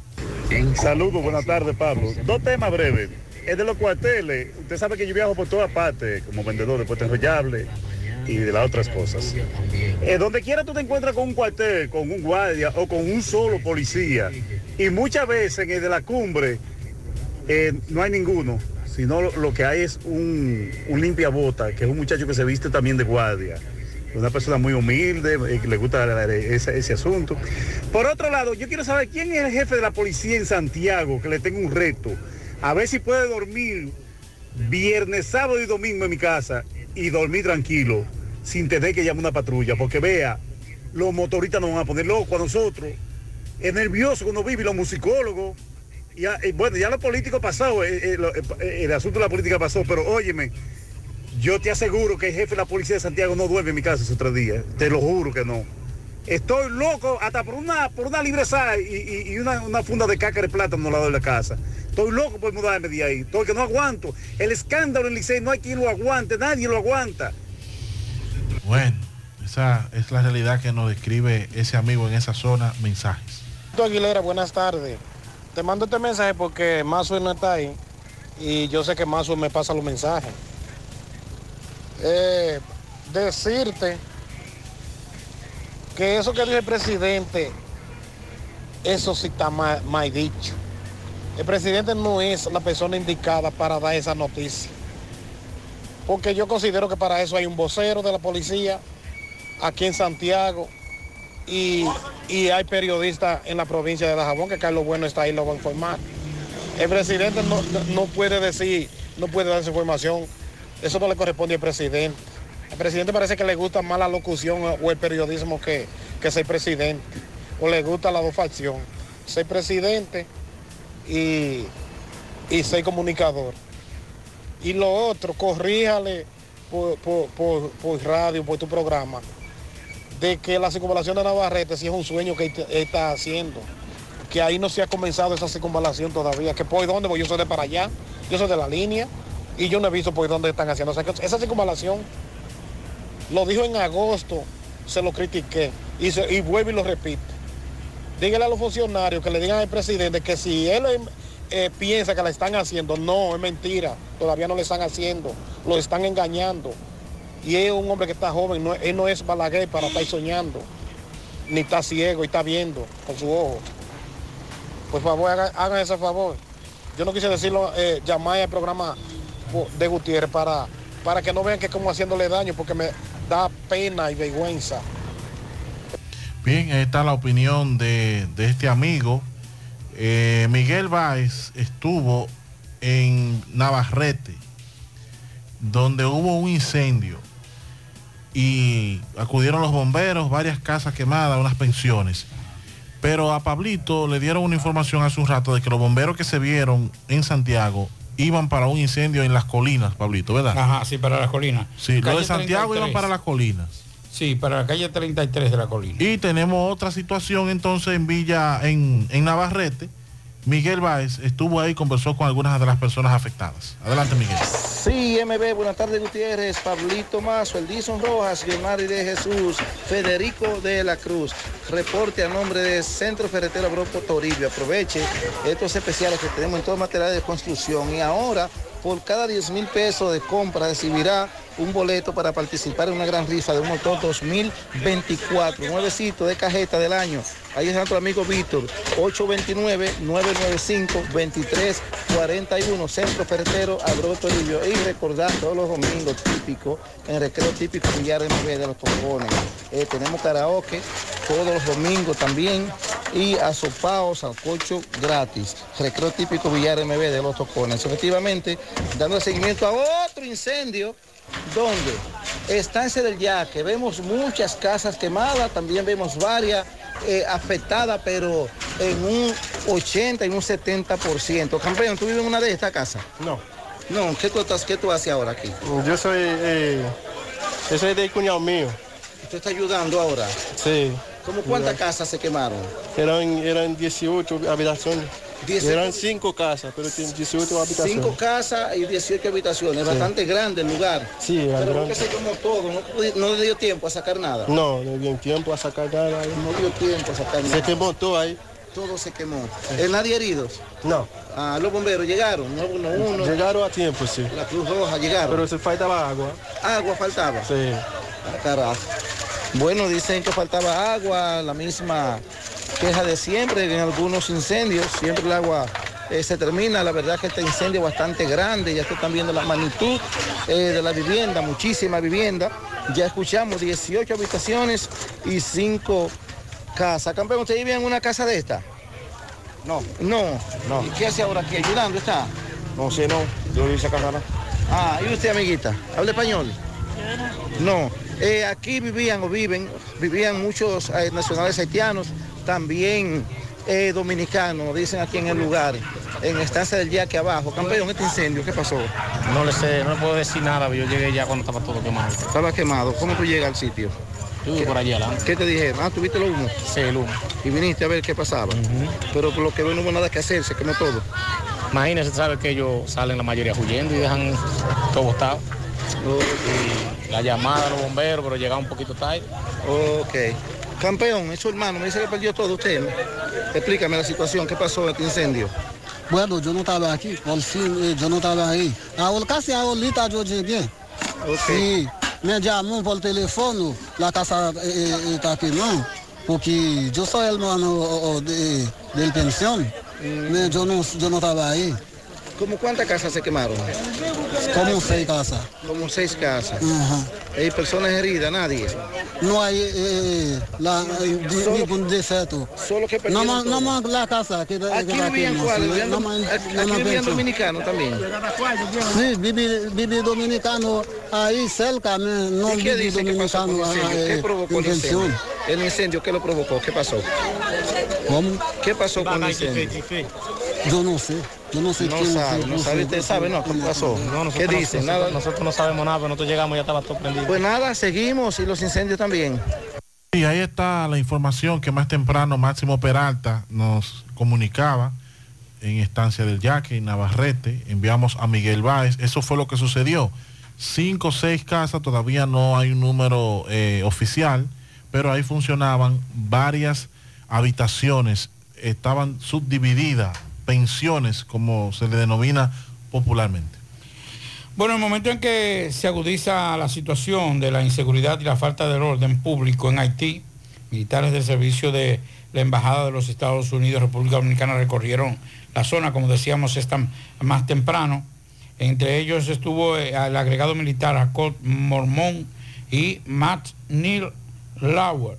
Saludos, buenas tardes, Pablo. Dos temas breves. El de los cuarteles. Usted sabe que yo viajo por todas partes como vendedor de puertas enrollables y de las otras cosas. Eh, donde quiera tú te encuentras con un cuartel, con un guardia o con un solo policía. Y muchas veces en el de la cumbre eh, no hay ninguno, sino lo, lo que hay es un, un limpiabota, que es un muchacho que se viste también de guardia. Una persona muy humilde, eh, le gusta ese, asunto. Por otro lado, yo quiero saber quién es el jefe de la policía en Santiago, que le tengo un reto. A ver si puede dormir viernes, sábado y domingo en mi casa y dormir tranquilo, sin tener que llamar una patrulla. Porque vea, los motoristas nos van a poner locos a nosotros. Es nervioso cuando vive los musicólogos. Ya, eh, bueno, ya lo político pasó, eh, eh, lo- eh, el asunto de la política pasó, pero óyeme, yo te aseguro que el jefe de la policía de Santiago no duerme en mi casa esos tres días. Te lo juro que no. Estoy loco hasta por una, por una libre sal y, y- y una, una funda de caca de plátano al lado de la casa. Estoy loco por mudarme de ahí. Estoy que no aguanto. El escándalo en Licey no hay quien lo aguante, nadie lo aguanta. Bueno, esa es la realidad que nos describe ese amigo en esa zona. Mensajes. Aguilera, buenas tardes. Te mando este mensaje porque Mazo no está ahí y yo sé que Mazo me pasa los mensajes. Eh, decirte que eso que dice el presidente, eso sí está mal, dicho. El presidente no es la persona indicada para dar esa noticia. Porque yo considero que para eso hay un vocero de la policía aquí en Santiago y, y hay periodistas en la provincia de Dajabón que Carlos Bueno está ahí lo va a informar. El presidente no- no puede decir, no puede dar esa información. Eso no le corresponde al presidente. Al presidente parece que le gusta más la locución o el periodismo que, que ser presidente. O le gusta la dos facciones. Ser presidente y, y ser comunicador. Y lo otro, corríjale por, por- por- por radio, por tu programa, de que la circunvalación de Navarrete sí es un sueño que está haciendo. Que ahí no se ha comenzado esa circunvalación todavía. Que por dónde, pues yo soy de para allá, yo soy de la línea y yo no he visto por dónde están haciendo. O sea, esa circunvalación lo dijo en agosto, se lo critiqué y, se- y vuelvo y lo repito. Dígale a los funcionarios que le digan al presidente que si él eh, piensa que la están haciendo, no, es mentira. Todavía no le están haciendo, lo están engañando. Y es un hombre que está joven, no, él no es Balaguer para estar soñando, ni está ciego y está viendo con su ojo. Por favor, hagan, hagan ese favor. Yo no quise decirlo, eh, llamar al programa de Gutiérrez para, para que no vean que como haciéndole daño, porque me da pena y vergüenza. Bien, ahí está la opinión de, de este amigo. Eh, Miguel Báez estuvo en Navarrete, donde hubo un incendio y acudieron los bomberos, varias casas quemadas, unas pensiones. Pero a Pablito le dieron una información hace un rato de que los bomberos que se vieron en Santiago iban para un incendio en las colinas, Pablito, ¿verdad? Ajá, sí, para las colinas. Sí, Calle de Santiago iban 33. para las colinas. Sí, para la calle 33 de la colina. Y tenemos otra situación entonces en Villa, en, en Navarrete, Miguel Báez estuvo ahí y conversó con algunas de las personas afectadas. Adelante, Miguel. Sí, MB, buenas tardes Gutiérrez, Pablito Mazo, Eldison Rojas, Leonardo de Jesús, Federico de la Cruz. Reporte a nombre de Centro Ferretero Broco Toribio. Aproveche estos especiales que tenemos en todo material de construcción y ahora por cada 10 mil pesos de compra recibirá un boleto para participar en una gran rifa de un motor 2024, nuevecito de cajeta del año. Ahí está nuestro amigo Víctor, 829-995-2341, Centro Ferretero Agroto Toribio. Y recordar todos los domingos típicos, en recreo típico Villar de los Tombones. Eh, tenemos karaoke todos los domingos también y asopaos al cocho gratis. Recreo típico Villar MB de los Tocones. Efectivamente, dando seguimiento a otro incendio donde Estancia del Yaque, vemos muchas casas quemadas, también vemos varias eh, afectadas, pero en un 80 y un 70%. Campeón, ¿tú vives en una de estas casas? No. No, ¿qué tú, estás, qué tú haces ahora aquí? Yo soy, eh, yo soy del cuñado mío. ¿Usted está ayudando ahora? Sí. ¿Cómo cuántas casas se quemaron? Eran, eran 18 habitaciones. Dieciocho. Eran 5 casas, pero tienen 18 habitaciones. Cinco casas y 18 habitaciones, Sí. bastante grande el lugar. Sí, era Pero grande. ¿por qué se quemó todo? No, no le dio tiempo a sacar nada. No, no dio tiempo a sacar nada. No dio tiempo a sacar nada. Se quemó todo ahí. Todo se quemó. ¿Eh, ¿Nadie heridos? No. Ah, los bomberos llegaron, no uno, uno. Llegaron a tiempo, sí. La Cruz Roja llegaron. Pero se faltaba agua. Agua faltaba. Sí. Ah, carajo. Bueno, dicen que faltaba agua, la misma queja de siempre en algunos incendios, siempre el agua eh, se termina, la verdad que este incendio es bastante grande, ya que están viendo la magnitud eh, de la vivienda, muchísima vivienda, ya escuchamos 18 habitaciones y 5 casas. Campeón, ¿usted vive en una casa de esta? No. No. ¿Y qué hace ahora aquí? ¿Ayudando está? No sé, no. Yo hice casa no. Ah, ¿y usted, amiguita? ¿Habla español? No. Eh, aquí vivían o viven, vivían muchos eh, nacionales haitianos, también eh, dominicanos, dicen aquí en el lugar, en estancia del Yaque abajo. Campeón, este incendio, ¿qué pasó? No le sé, no le puedo decir nada, yo llegué ya cuando estaba todo quemado. Estaba quemado. ¿Cómo tú llegas al sitio? Vivo por allí adelante. ¿Qué te dijeron? Ah, ¿tuviste el humo? Sí, el humo. Y viniste a ver qué pasaba. Pero por lo que veo no hubo nada que hacer, se quemó todo. Imagínese, sabe que ellos salen la mayoría huyendo y dejan todo botado. Y la llamada a los bomberos, pero llegaba un poquito tarde. Ok. Campeón, es su hermano, me dice que perdió todo usted. Explícame la situación, ¿qué pasó en este incendio? Bueno, yo no estaba aquí, por fin eh, yo no estaba ahí. Ahora, casi ahorita yo llegué. Sí, me llamó por teléfono, la casa eh, eh, está quemando, porque yo soy hermano oh, oh, de, del pensión. Me- yo, no, yo no estaba ahí. ¿Cómo cuántas casas se quemaron? Como seis casas. Como seis casas. Ajá. ¿Hay personas heridas? Nadie. No hay eh, la, eh, di- ningún defecto. Solo que no perdieron más, todo. no más la casa que, que Aquí está vivían cuáles? Vivían no más- aquí no más vivían dominicanos también. Sí, vive, vive dominicano ahí cerca, no ¿Y qué vive dice que pasó con dominicano el incendio? ah, ¿Qué eh, provocó el incendio? El incendio, ¿qué lo provocó? ¿Qué pasó? ¿Cómo? ¿Qué pasó con el incendio? Yo no sé, yo no sé No quién sabe, no sé, sabe, usted sabe, ¿no? ¿Qué pasó? No, ¿Qué dicen? nosotros- Nada. Nosotros no sabemos nada, pero nosotros llegamos y ya estaba todo prendido. Pues nada, seguimos y los incendios también. Y ahí está la información que más temprano Máximo Peralta nos comunicaba en Estancia del Yaque, en Navarrete. Enviamos a Miguel Báez. Eso fue lo que sucedió. Cinco o seis casas, todavía no hay un número eh, oficial, pero ahí funcionaban varias habitaciones. Estaban subdivididas, pensiones, como se le denomina popularmente. Bueno, en el momento en que se agudiza la situación de la inseguridad y la falta del orden público en Haití, militares del servicio de la Embajada de los Estados Unidos, República Dominicana, recorrieron la zona, como decíamos, esta más temprano. Entre ellos estuvo eh, el agregado militar Jacob Mormón y Matt Neil Lauer,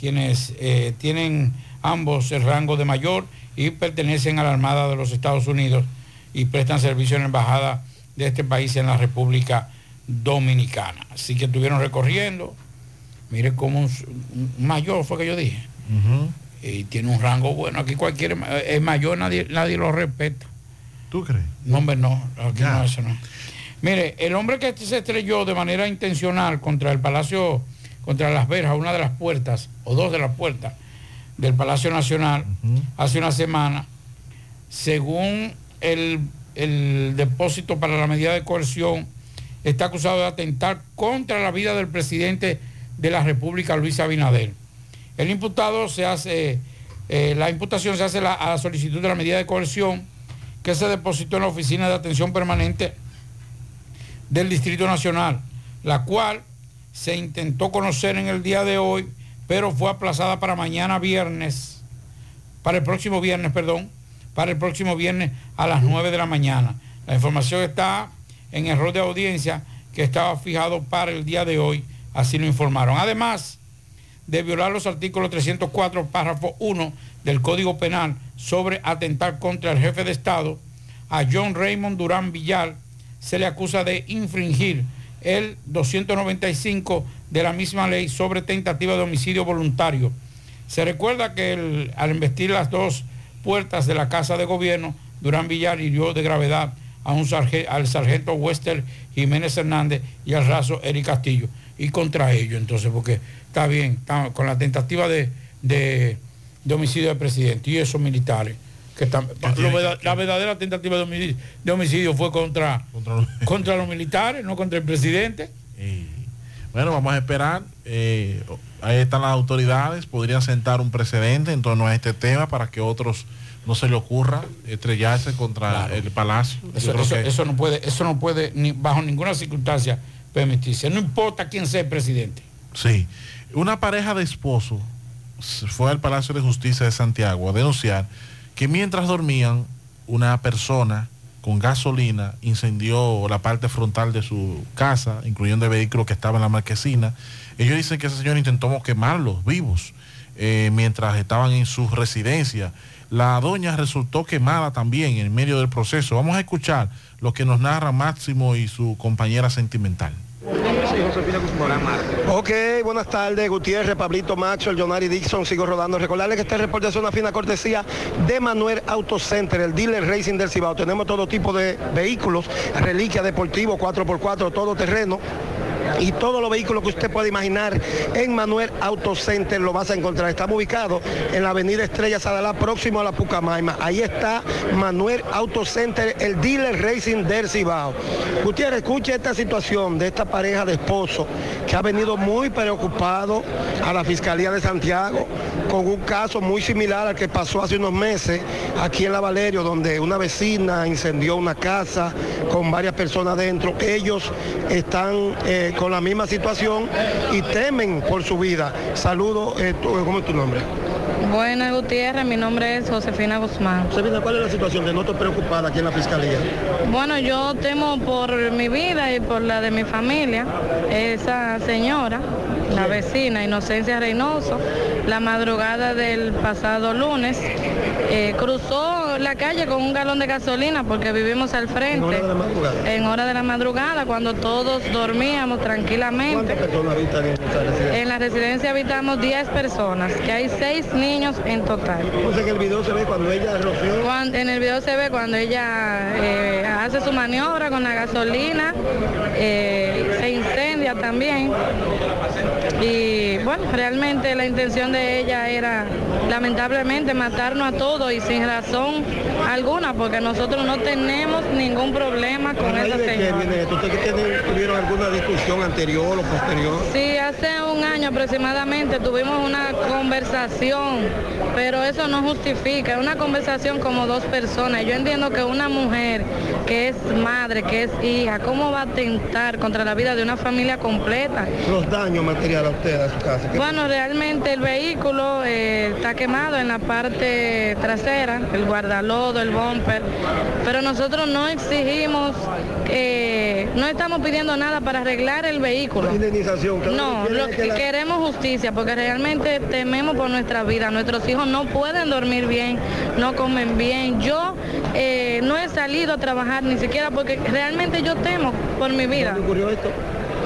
quienes eh, tienen ambos el rango de mayor y pertenecen a la Armada de los Estados Unidos y prestan servicio en la Embajada de este país en la República Dominicana. Así que estuvieron recorriendo. Mire cómo un, un mayor fue que yo dije. Y tiene un rango bueno. Aquí cualquier es mayor, nadie, nadie lo respeta. ¿Tú crees? No, hombre, no. Aquí no, eso no. Mire, el hombre que se estrelló de manera intencional contra el Palacio, contra las verjas, una de las puertas, o dos de las puertas del Palacio Nacional, hace una semana, según el, el depósito para la medida de coerción, está acusado de atentar contra la vida del presidente de la República, Luis Abinader. El imputado se hace, eh, la imputación se hace la- a la solicitud de la medida de coerción que se depositó en la Oficina de Atención Permanente del Distrito Nacional, la cual se intentó conocer en el día de hoy, pero fue aplazada para mañana viernes, para el próximo viernes, perdón, para el próximo viernes a las 9 de la mañana. La información está en el rol de audiencia que estaba fijado para el día de hoy, así lo informaron. Además de violar los artículos 304, párrafo 1 del Código Penal sobre atentar contra el jefe de Estado, a John Raymond Durán Villar se le acusa de infringir el 295 de la misma ley sobre tentativa de homicidio voluntario. Se recuerda que al investir las dos puertas de la Casa de Gobierno, Durán Villar hirió de gravedad a un al sargento Wester Jiménez Hernández y al raso Eric Castillo. Y contra ellos, entonces, porque está bien, con la tentativa de, de- de homicidio del presidente y esos militares. Que la verdadera tentativa de homicidio, de homicidio fue contra, contra los (laughs) militares, no contra el presidente. Bueno, vamos a esperar. eh, ahí están las autoridades. Podrían sentar un precedente en torno a este tema para que otros no se le ocurra estrellarse contra el palacio. Eso, creo eso- que- eso no puede, eso no puede ni bajo ninguna circunstancia permitirse. No importa quién sea el presidente. Sí. Una pareja de esposos fue al Palacio de Justicia de Santiago a denunciar que mientras dormían, una persona con gasolina incendió la parte frontal de su casa, incluyendo el vehículo que estaba en la marquesina. Ellos dicen que ese señor intentó quemarlos vivos eh, mientras estaban en su residencia. La doña resultó quemada también en medio del proceso. Vamos a escuchar lo que nos narra Máximo y su compañera sentimental. Ok, buenas tardes, Gutiérrez, Pablito Maxwell, Jonari Dixon, sigo rodando. Recordarles que este reporte es una fina cortesía de Manuel Auto Center, el dealer racing del Cibao. Tenemos todo tipo de vehículos, reliquia deportivo, 4x4, todo terreno. Y todos los vehículos que usted pueda imaginar en Manuel Auto Center lo vas a encontrar. Estamos ubicados en la avenida Estrella Sadalá, próximo a la Pucamaima. Ahí está Manuel Auto Center, el dealer racing del Cibao. Gutiérrez, escuche esta situación de esta pareja de esposos que ha venido muy preocupado a la Fiscalía de Santiago con un caso muy similar al que pasó hace unos meses aquí en La Valerio, donde una vecina incendió una casa con varias personas dentro. Ellos están eh, con la misma situación y temen por su vida. Saludos, eh, tú- ¿cómo es tu nombre? Bueno, Gutiérrez, mi nombre es Josefina Guzmán. Josefina, ¿cuál es la situación de no estar preocupada aquí en la Fiscalía? Bueno, yo temo por mi vida y por la de mi familia. Esa señora, la vecina Inocencia Reynoso, la madrugada del pasado lunes, eh, cruzó la calle con un galón de gasolina porque vivimos al frente. ¿En hora de la madrugada? En hora de la madrugada, cuando todos dormíamos tranquilamente. ¿Cuántas personas habitan en esta residencia? En la residencia habitamos 10 personas, que hay 6 niños en total. O sea que el video se ve cuando ella roció. En el video se ve cuando ella eh, hace su maniobra con la gasolina, eh, se incendia también. Y bueno, realmente la intención de ella era lamentablemente matarnos a todos y sin razón alguna, porque nosotros no tenemos ningún problema con ¿A raíz esa señora. tuvieron alguna discusión anterior o posterior? Sí, hace un año aproximadamente tuvimos una conversación, pero eso no justifica, una conversación como dos personas. Yo entiendo que una mujer que es madre, que es hija, ¿cómo va a atentar contra la vida de una familia completa? Los daños materiales a usted, a su casa. ¿Qué- Bueno, realmente el vehículo eh, está quemado en la parte trasera, el guardalodo, el bumper, pero nosotros no exigimos, eh, no estamos pidiendo nada para arreglar el vehículo. Indemnización. que No, lo que queremos justicia, porque realmente tememos por nuestra vida. Nuestros hijos no pueden dormir bien, no comen bien. Yo eh, no he salido a trabajar ni siquiera porque realmente yo temo por mi vida. ¿Cuándo ocurrió esto?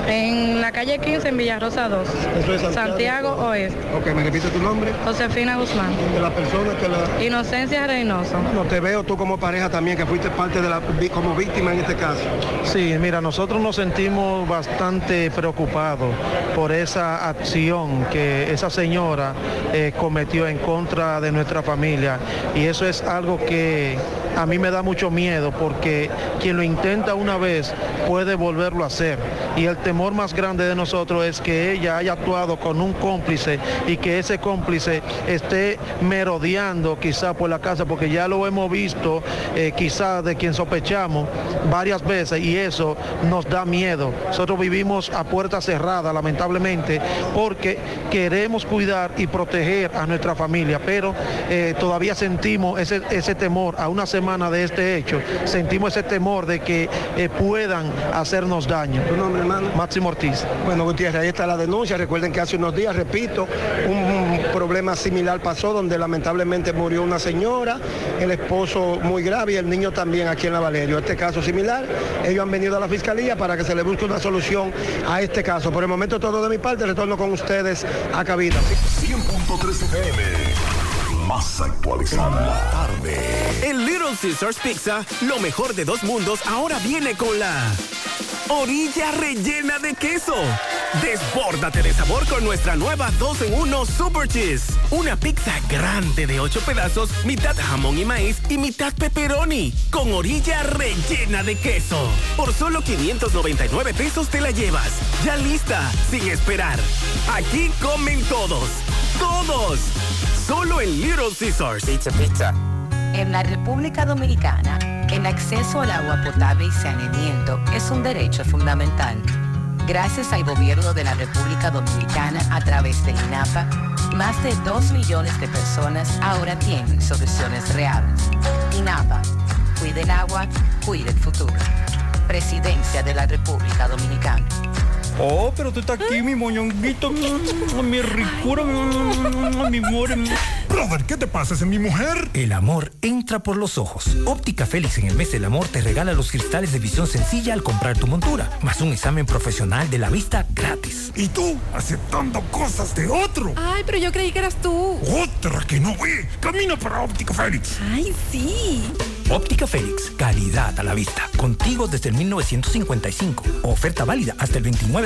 En la calle 15 en Villarrosa 2. Eso es Santiago. Santiago Oeste. Ok, ¿me repite tu nombre? Josefina Guzmán. De la persona que la... Inocencia Reynoso. No, te veo tú como pareja también, que fuiste parte de la... como víctima en este caso. Sí, mira, nosotros nos sentimos bastante preocupados por esa acción que esa señora eh, cometió en contra de nuestra familia y eso es algo que a mí me da mucho miedo porque quien lo intenta una vez puede volverlo a hacer y el temor más grande de nosotros es que ella haya actuado con un cómplice y que ese cómplice esté merodeando quizá por la casa porque ya lo hemos visto eh, quizá de quien sospechamos varias veces y eso nos da miedo. Nosotros vivimos a puerta cerrada lamentablemente porque queremos cuidar y proteger a nuestra familia, pero eh, todavía sentimos ese, ese temor a una semana de este hecho, sentimos ese temor de que eh, puedan hacernos daño. ¿Tu nombre, hermano? Máximo Ortiz. Bueno, Gutiérrez, ahí está la denuncia. Recuerden que hace unos días, repito, un, un problema similar pasó donde lamentablemente murió una señora, el esposo muy grave y el niño también aquí en la Valerio. Este caso similar, ellos han venido a la fiscalía para que se le busque una solución a este caso. Por el momento todo de mi parte, retorno con ustedes a cabina. 100.3 FM. Más actualizada. tarde. En Little Caesars Pizza, lo mejor de dos mundos ahora viene con la orilla rellena de queso. Desbórdate de sabor con nuestra nueva 2 en 1 Super Cheese. Una pizza grande de 8 pedazos, mitad jamón y maíz y mitad pepperoni, con orilla rellena de queso. Por solo 599 pesos te la llevas. Ya lista, sin esperar. Aquí comen todos. ¡Todos! Solo en Little Caesars. Pizza, pizza. En la República Dominicana, el acceso al agua potable y saneamiento es un derecho fundamental. Gracias al gobierno de la República Dominicana a través del INAPA, más de 2 millones de personas ahora tienen soluciones reales. INAPA, cuide el agua, cuide el futuro. Presidencia de la República Dominicana. Oh, pero tú estás aquí, mi moñonguito, mi ricura, mi amor. Brother, ¿qué te pasa? ¿Es mi mujer? El amor entra por los ojos. Óptica Félix en el mes del amor te regala los cristales de visión sencilla al comprar tu montura, más un examen profesional de la vista gratis. ¿Y tú? Aceptando cosas de otro. Ay, pero yo creí que eras tú. Otra que no ve. Camina para Óptica Félix. Ay, sí. Óptica Félix, calidad a la vista. Contigo desde el 1955. Oferta válida hasta el 29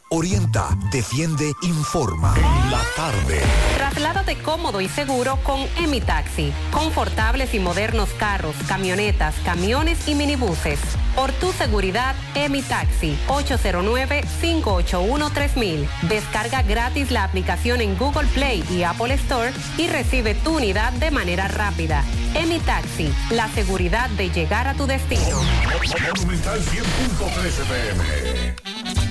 Orienta, defiende, informa. La tarde. Trasládate cómodo y seguro con Emi Taxi. Confortables y modernos carros, camionetas, camiones y minibuses. Por tu seguridad, Emi Taxi. 809-581-3000. Descarga gratis la aplicación en Google Play y Apple Store y recibe tu unidad de manera rápida. Emi Taxi. La seguridad de llegar a tu destino. Monumental 100.13 FM.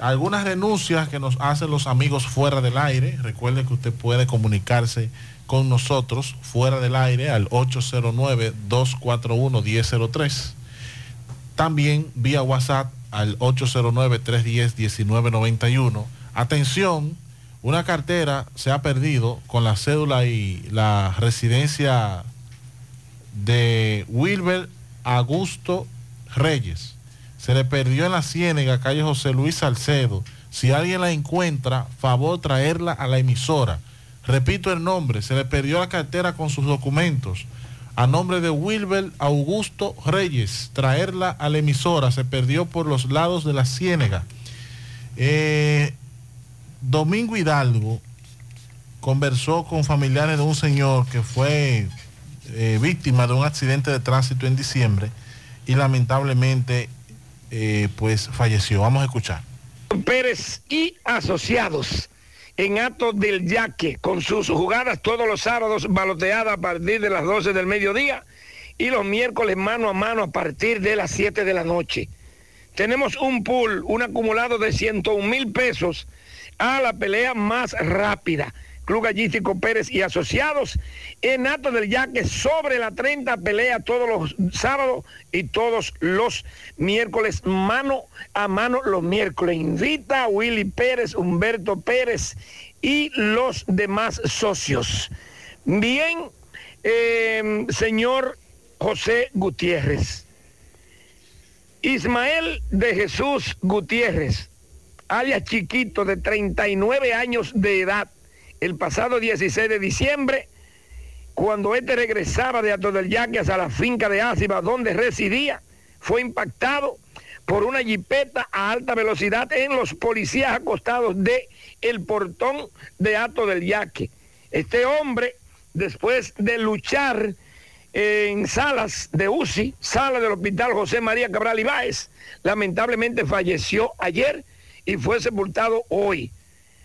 Algunas denuncias que nos hacen los amigos fuera del aire. Recuerde que usted puede comunicarse con nosotros fuera del aire al 809-241-1003. También vía WhatsApp al 809-310-1991. Atención, una cartera se ha perdido con la cédula y la residencia de Wilber Augusto Reyes. Se le perdió en la Ciénega, calle José Luis Salcedo. Si alguien la encuentra, favor traerla a la emisora. Repito el nombre, se le perdió la cartera con sus documentos. A nombre de Wilber Augusto Reyes, traerla a la emisora. Se perdió por los lados de la Ciénega. Eh, Domingo Hidalgo conversó con familiares de un señor que fue eh, víctima de un accidente de tránsito en diciembre y lamentablemente eh, pues falleció. Vamos a escuchar. Pérez y asociados en Ato del Yaque con sus jugadas todos los sábados baloteadas a partir de las 12 del mediodía y los miércoles mano a mano a partir de las 7 de la noche. Tenemos un pool, un acumulado de 101 mil pesos a la pelea más rápida. Club Gallístico Pérez y Asociados en Ato del Yaque sobre la 30 pelea todos los sábados y todos los miércoles, mano a mano los miércoles. Invita a Willy Pérez, Humberto Pérez y los demás socios. Bien, eh, señor José Gutiérrez. Ismael de Jesús Gutiérrez, alias Chiquito, de 39 años de edad, el pasado 16 de diciembre, cuando este regresaba de Ato del Yaque hacia la finca de Áciba, donde residía, fue impactado por una jipeta a alta velocidad en los policías acostados de el portón de Ato del Yaque. Este hombre, después de luchar en salas de UCI, sala del Hospital José María Cabral Ibáez, lamentablemente falleció ayer y fue sepultado hoy.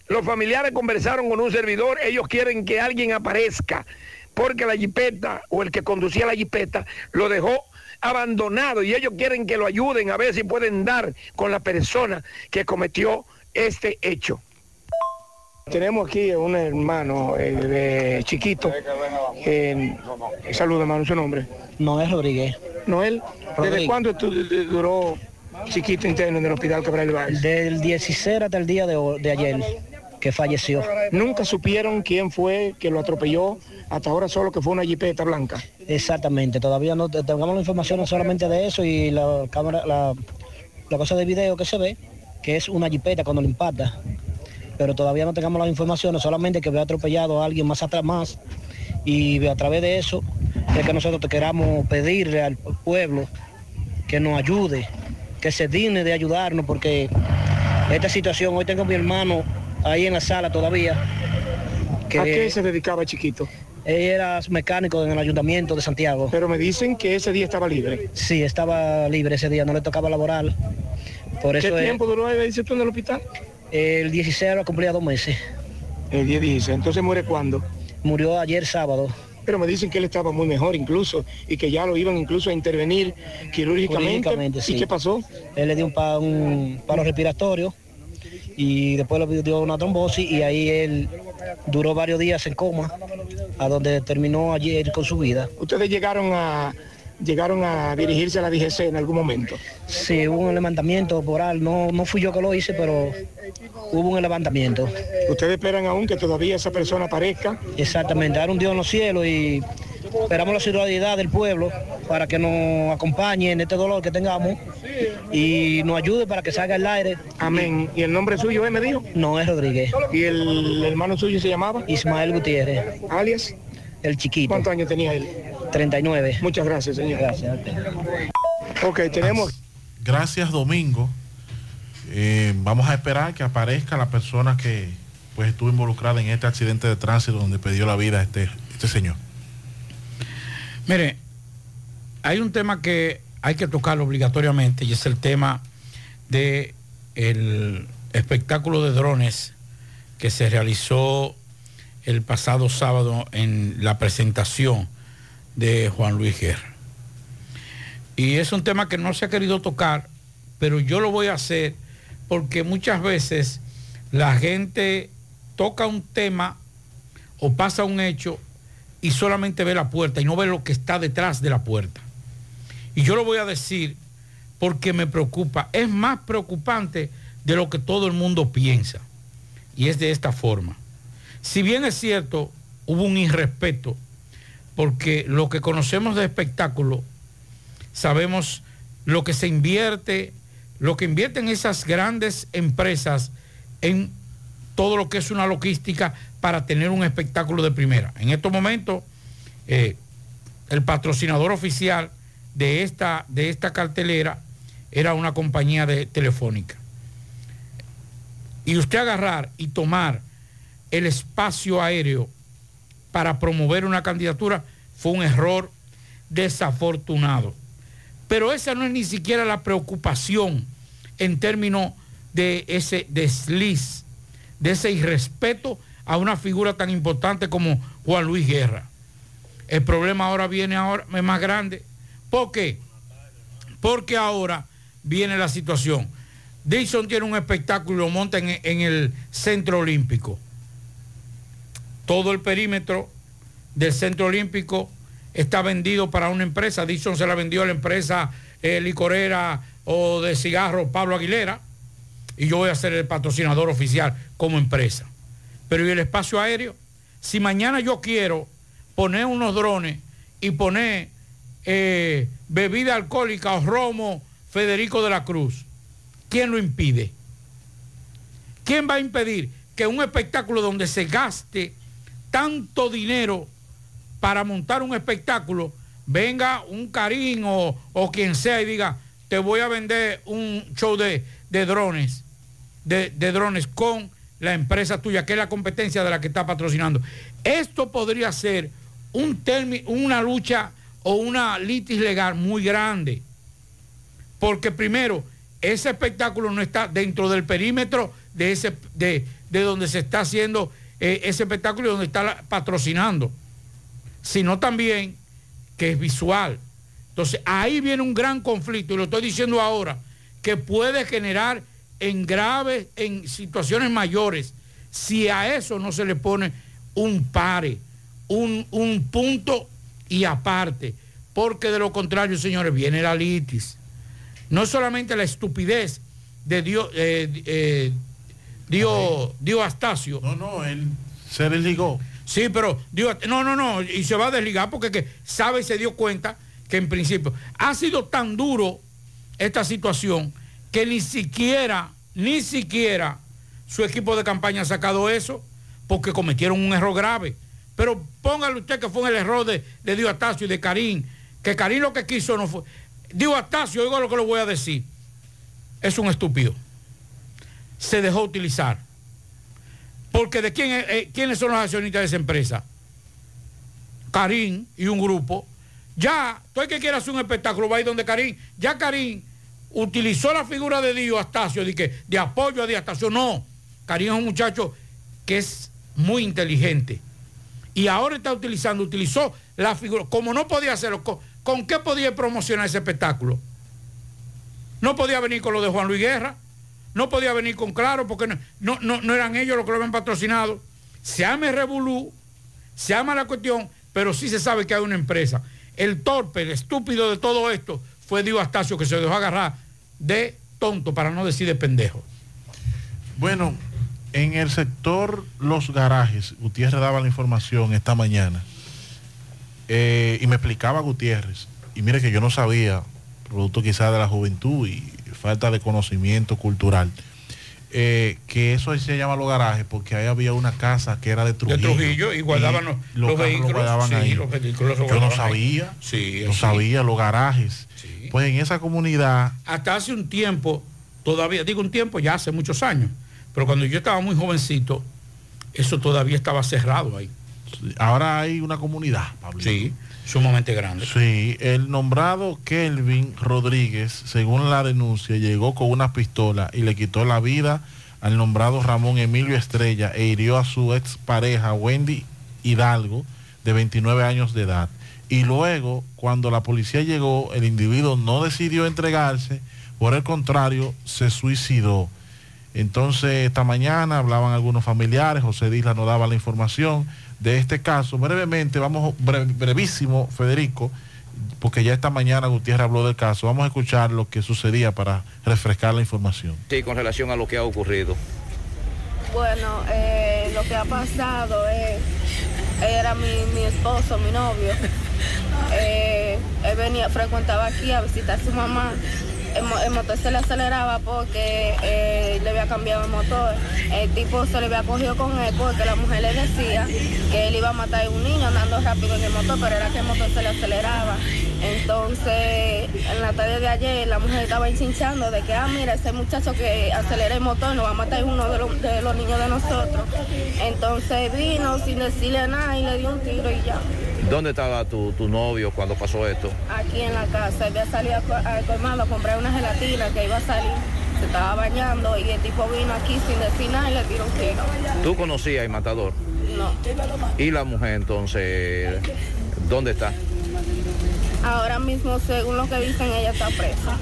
Los familiares conversaron con un servidor, ellos quieren que alguien aparezca, porque la jipeta o el que conducía la jipeta lo dejó abandonado y ellos quieren que lo ayuden a ver si pueden dar con la persona que cometió este hecho. Tenemos aquí un hermano eh, de chiquito. Eh, saludos, hermano, su nombre. Noel Rodríguez. Noel, ¿desde Rodríguez. cuándo tú- duró chiquito interno en el hospital Cabral Ibáez? Del 16 hasta el día de, de ayer, que falleció. Nunca supieron quién fue que lo atropelló, hasta ahora solo que fue una jipeta blanca. Exactamente, todavía no te- tengamos la información solamente de eso y la cámara, la, la cosa de video que se ve, que es una jipeta cuando lo impacta. Pero todavía no tengamos las informaciones, solamente que había atropellado a alguien más atrás más. Y a través de eso es que nosotros te queramos pedirle al pueblo que nos ayude, que se digne de ayudarnos, porque esta situación, hoy tengo a mi hermano ahí en la sala todavía. ¿A qué se dedicaba chiquito? Él era mecánico en el ayuntamiento de Santiago. Pero me dicen que ese día estaba libre. Sí, estaba libre ese día, no le tocaba laboral. Por eso ¿Qué tiempo duró, dices tú, en el hospital? El 16 lo cumplía dos meses. El día 16. Entonces muere cuándo? Murió ayer sábado. Pero me dicen que él estaba muy mejor incluso y que ya lo iban incluso a intervenir quirúrgicamente. Quirúrgicamente, sí. ¿Y qué pasó? Él le dio un, pa- un paro respiratorio y después le dio una trombosis y ahí él duró varios días en coma, a donde terminó ayer con su vida. ¿Ustedes llegaron a llegaron a dirigirse a la DGC en algún momento? Sí, hubo un levantamiento oral, no, no fui yo que lo hice, pero hubo un levantamiento. ¿Ustedes esperan aún que todavía esa persona aparezca? Exactamente, dar un Dios en los cielos y esperamos la solidaridad del pueblo para que nos acompañe en este dolor que tengamos y nos ayude para que salga el aire. Amén. ¿Y el nombre suyo, eh, me dijo? No, es Rodríguez. ¿Y el hermano suyo se llamaba? Ismael Gutiérrez. Alias. El chiquito. ¿Cuántos años tenía él? 39. Muchas gracias, señor. Gracias. Ok, tenemos... Gracias, Domingo. Eh, vamos a esperar que aparezca la persona que pues estuvo involucrada en este accidente de tránsito donde perdió la vida este, este señor. Mire, hay un tema que hay que tocarlo obligatoriamente y es el tema de el espectáculo de drones que se realizó el pasado sábado en la presentación de Juan Luis Guerra. Y es un tema que no se ha querido tocar, pero yo lo voy a hacer porque muchas veces la gente toca un tema o pasa un hecho y solamente ve la puerta y no ve lo que está detrás de la puerta. Y yo lo voy a decir porque me preocupa. Es más preocupante de lo que todo el mundo piensa. Y es de esta forma. Si bien es cierto, hubo un irrespeto, porque lo que conocemos de espectáculo, sabemos lo que se invierte, lo que invierten esas grandes empresas en todo lo que es una logística para tener un espectáculo de primera. En estos momentos, eh, el patrocinador oficial de esta, de esta cartelera era una compañía de telefónica. Y usted agarrar y tomar el espacio aéreo para promover una candidatura fue un error desafortunado. Pero esa no es ni siquiera la preocupación en términos de ese desliz, de ese irrespeto a una figura tan importante como Juan Luis Guerra. El problema ahora viene ahora, es más grande. ¿Por qué? Porque ahora viene la situación. Dixon tiene un espectáculo y lo monta en, en el Centro Olímpico. Todo el perímetro del Centro Olímpico está vendido para una empresa. Dixon se la vendió a la empresa eh, licorera o de cigarro Pablo Aguilera. Y yo voy a ser el patrocinador oficial como empresa. Pero ¿y el espacio aéreo? Si mañana yo quiero poner unos drones y poner eh, bebida alcohólica o romo Federico de la Cruz, ¿quién lo impide? ¿Quién va a impedir que un espectáculo donde se gaste tanto dinero para montar un espectáculo, venga un Karim o, quien sea y diga, te voy a vender un show de, de drones, de, de, drones con la empresa tuya, que es la competencia de la que está patrocinando. Esto podría ser un una lucha o una litis legal muy grande. Porque primero, ese espectáculo no está dentro del perímetro de, ese, de, de donde se está haciendo eh, ese espectáculo donde está patrocinando, sino también que es visual. Entonces, ahí viene un gran conflicto, y lo estoy diciendo ahora, que puede generar en graves, en situaciones mayores, si a eso no se le pone un pare, un, un punto y aparte, porque de lo contrario, señores, viene la litis. No solamente la estupidez de Dios, eh, eh, Dios, Dios Astacio. No, no, él se desligó. Sí, pero Dios, no, no, no, y se va a desligar porque que sabe y se dio cuenta que en principio ha sido tan duro esta situación que ni siquiera, ni siquiera su equipo de campaña ha sacado eso porque cometieron un error grave. Pero póngale usted que fue el error de, de Dios Astacio y de Karim, que Karim lo que quiso no fue. Dios Astacio, oiga lo que le voy a decir, es un estúpido. Se dejó utilizar. Porque de quién, eh, quiénes son los accionistas de esa empresa. Karim y un grupo. Ya, todo el que quiera hacer un espectáculo va a ir donde Karim. Ya Karim utilizó la figura de Dios Astacio, de, que, de apoyo a Astacio. No, Karim es un muchacho que es muy inteligente. Y ahora está utilizando, utilizó la figura, como no podía hacerlo, ¿con, ¿con qué podía promocionar ese espectáculo? No podía venir con lo de Juan Luis Guerra, no podía venir con Claro, porque no, no, no, no eran ellos los que lo habían patrocinado. Se llama Revolú, se llama la cuestión, pero sí se sabe que hay una empresa. El torpe, el estúpido de todo esto fue Dios Astacio que se dejó agarrar de tonto, para no decir de pendejo. Bueno, en el sector Los Garajes, Gutiérrez daba la información esta mañana eh, y me explicaba Gutiérrez y mire que yo no sabía, producto quizás de la juventud y falta de conocimiento cultural, eh, que eso se llama los garajes porque ahí había una casa que era de De Trujillo. Y guardaban los, los vehículos. guardaban sí, ahí. los vehículos los Yo no sabía, Sí, no sí. sabía los garajes. Pues en esa comunidad Hasta hace un tiempo, todavía, digo un tiempo, ya hace muchos años, pero cuando yo estaba muy jovencito, eso todavía estaba cerrado ahí. ahora hay una comunidad, Pablo. Sí, sumamente grande. Sí, el nombrado Kelvin Rodríguez, según la denuncia, llegó con una pistola y le quitó la vida al nombrado Ramón Emilio Estrella e hirió a su expareja Wendy Hidalgo, de 29 años de edad. Y luego, cuando la policía llegó, el individuo no decidió entregarse, por el contrario, se suicidó. Entonces, esta mañana hablaban algunos familiares, José Disla nos daba la información de este caso. Brevemente, vamos, bre- brevísimo, Federico, porque ya esta mañana Gutiérrez habló del caso. Vamos a escuchar lo que sucedía para refrescar la información. Sí, con relación a lo que ha ocurrido. Bueno, eh, lo que ha pasado es, era mi, mi esposo, mi novio. (laughs) Eh, él venía, frecuentaba aquí a visitar a su mamá. El, mo- el motor se le aceleraba porque eh, le había cambiado el motor. El tipo se le había cogido con él porque la mujer le decía que él iba a matar a un niño andando rápido en el motor, pero era que el motor se le aceleraba. Entonces, en la tarde de ayer, la mujer estaba enchinchando de que, ah, mira, ese muchacho que acelera el motor nos va a matar a uno de los, de los niños de nosotros. Entonces vino sin decirle nada y le dio un tiro y ya. ¿Dónde estaba tu, tu novio cuando pasó esto? Aquí en la casa, él había salido al colmado a comprar una gelatina que iba a salir. Se estaba bañando y el tipo vino aquí sin decir nada y le tiró un tiro. ¿Tú conocías al matador? No. ¿Y la mujer entonces? ¿Dónde está? Ahora mismo, según lo que dicen, ella está presa.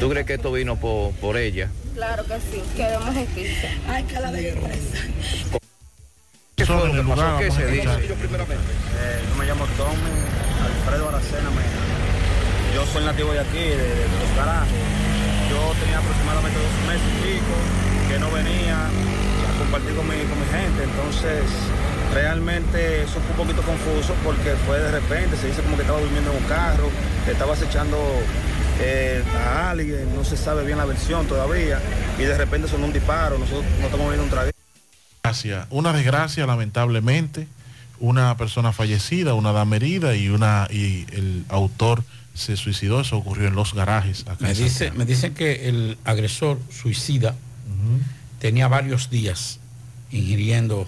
¿Tú crees que esto vino por, por ella? Claro que sí, queremos justicia. Ay, que la de presa. ¿Qué fue lo que pasó? ¿Qué se dice? Eh, yo me llamo Tommy Alfredo Aracena Mena. Yo soy nativo de aquí, de, de los garajes. Yo tenía aproximadamente dos meses y pico que no venía a compartir con mi, con mi gente. Entonces, realmente eso fue un poquito confuso porque fue de repente, se dice como que estaba durmiendo en un carro, que estaba acechando eh, a alguien, no se sabe bien la versión todavía, y de repente sonó un disparo, nosotros no estamos viendo un traguito. Desgracia, Una desgracia, lamentablemente, una persona fallecida, una dama herida y, una, y el autor se suicidó. Eso ocurrió en los garajes. Acá Me, dice, me dicen que el agresor suicida tenía varios días ingiriendo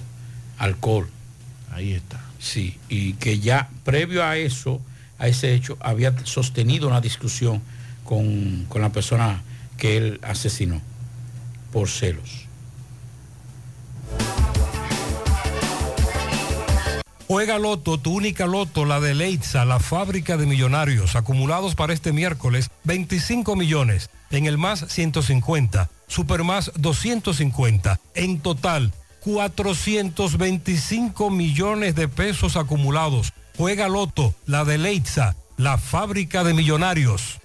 alcohol. Ahí está. Sí, y que ya previo a eso, a ese hecho, había sostenido una discusión con, con la persona que él asesinó por celos. Juega Loto, tu única Loto, la de Leitza, la fábrica de millonarios, acumulados para este miércoles, 25 millones. En el más 150, Super más 250. En total, 425 millones de pesos acumulados. Juega Loto, la de Leitza, la fábrica de millonarios.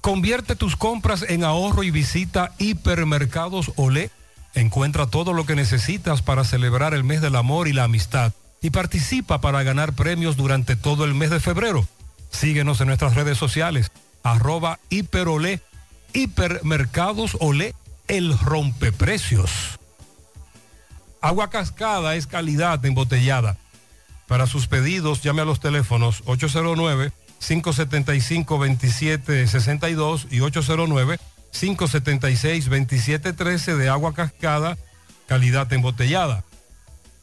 Convierte tus compras en ahorro y visita Hipermercados Olé. Encuentra todo lo que necesitas para celebrar el mes del amor y la amistad y participa para ganar premios durante todo el mes de febrero. Síguenos en nuestras redes sociales, arroba hiperolé, hipermercados olé, el rompeprecios. Agua cascada es calidad embotellada. Para sus pedidos, llame a los teléfonos 809-575-2762 y 809-576-2713 de agua cascada, calidad embotellada.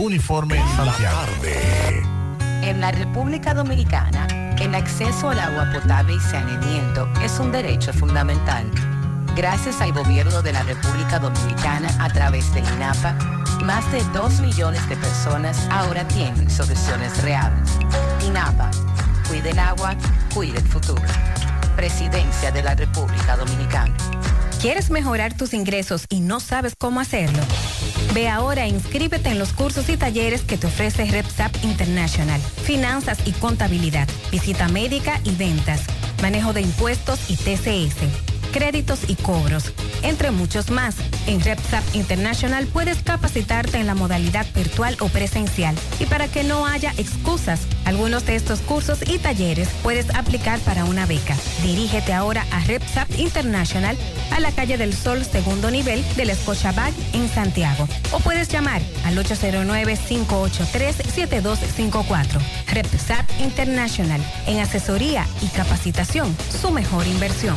Uniforme Santiago. En la República Dominicana, el acceso al agua potable y saneamiento es un derecho fundamental. Gracias al gobierno de la República Dominicana a través del INAPA, más de 2 millones de personas ahora tienen soluciones reales. INAPA, cuide el agua, cuide el futuro. Presidencia de la República Dominicana. ¿Quieres mejorar tus ingresos y no sabes cómo hacerlo? Ve ahora e inscríbete en los cursos y talleres que te ofrece RepSap International. Finanzas y contabilidad, visita médica y ventas, manejo de impuestos y TCS créditos y cobros, entre muchos más. En RepSap International puedes capacitarte en la modalidad virtual o presencial. Y para que no haya excusas, algunos de estos cursos y talleres puedes aplicar para una beca. Dirígete ahora a RepSap International a la calle del Sol, segundo nivel del Scotiabank en Santiago. O puedes llamar al 809-583-7254. RepSap International, en asesoría y capacitación, su mejor inversión.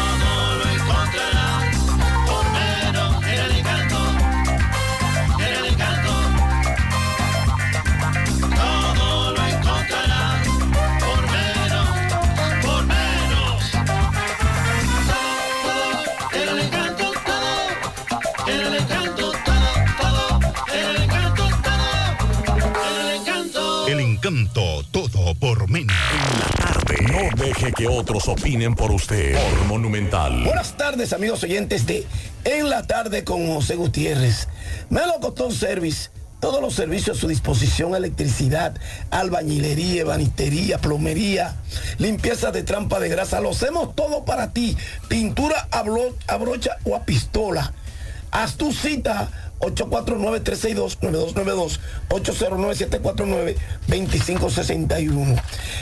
Encanto todo por menos. No deje que otros opinen por usted. Por Monumental. Buenas tardes, amigos oyentes de En la tarde con José Gutiérrez. Melocotón Service. Todos los servicios a su disposición, electricidad, albañilería, ebanistería, plomería, limpieza de trampa de grasa, lo hacemos todo para ti. Pintura a brocha o a pistola. Haz tu cita 849-362-9292, 809-749-2561.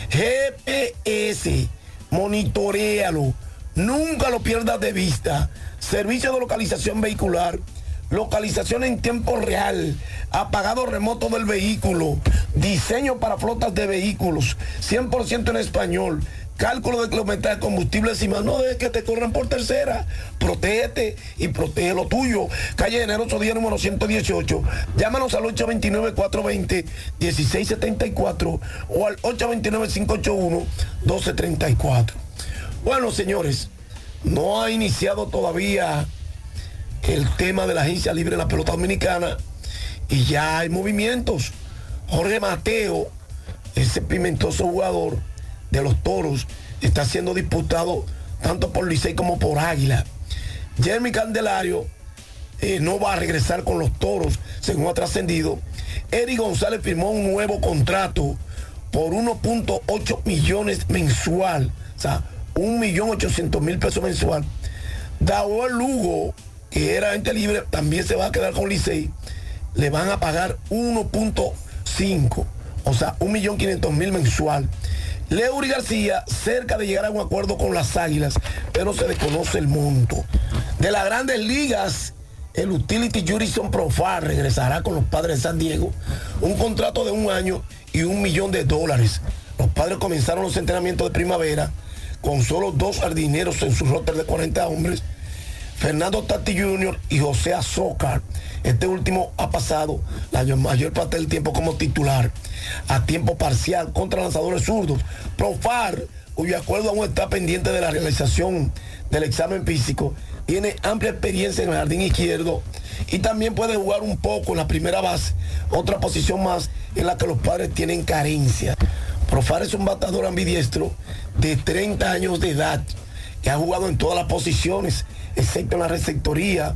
GPS, monitorealo, nunca lo pierdas de vista. Servicio de localización vehicular, localización en tiempo real, apagado remoto del vehículo, diseño para flotas de vehículos, 100% en español. Cálculo de kilometraje, combustibles y más. No dejes que te corran por tercera. Protégete y protege lo tuyo. Calle Enero 8 día número 118. Llámanos al 829-420-1674 o al 829-581-1234. Bueno, señores, no ha iniciado todavía el tema de la agencia libre de la pelota dominicana y ya hay movimientos. Jorge Mateo, ese pimentoso jugador de los toros, está siendo disputado tanto por Licey como por Águila. Jeremy Candelario eh, no va a regresar con los toros, según ha trascendido. Eric González firmó un nuevo contrato por 1.8 millones mensual, o sea, 1.800.000 pesos mensual. Daúl Lugo, que era agente libre, también se va a quedar con Licey. Le van a pagar 1.5, o sea, 1.500.000 mensual. Leury García, cerca de llegar a un acuerdo con las Águilas, pero se desconoce el monto. De las grandes ligas, el Utility Jurison Profar regresará con los padres de San Diego. Un contrato de un año y un millón de dólares. Los padres comenzaron los entrenamientos de primavera con solo dos jardineros en su roster de 40 hombres. Fernando Tati Jr. y José Azócar. Este último ha pasado la mayor parte del tiempo como titular a tiempo parcial contra lanzadores zurdos. Profar, cuyo acuerdo aún está pendiente de la realización del examen físico, tiene amplia experiencia en el jardín izquierdo y también puede jugar un poco en la primera base, otra posición más en la que los padres tienen carencia. Profar es un batador ambidiestro de 30 años de edad que ha jugado en todas las posiciones, excepto en la receptoría.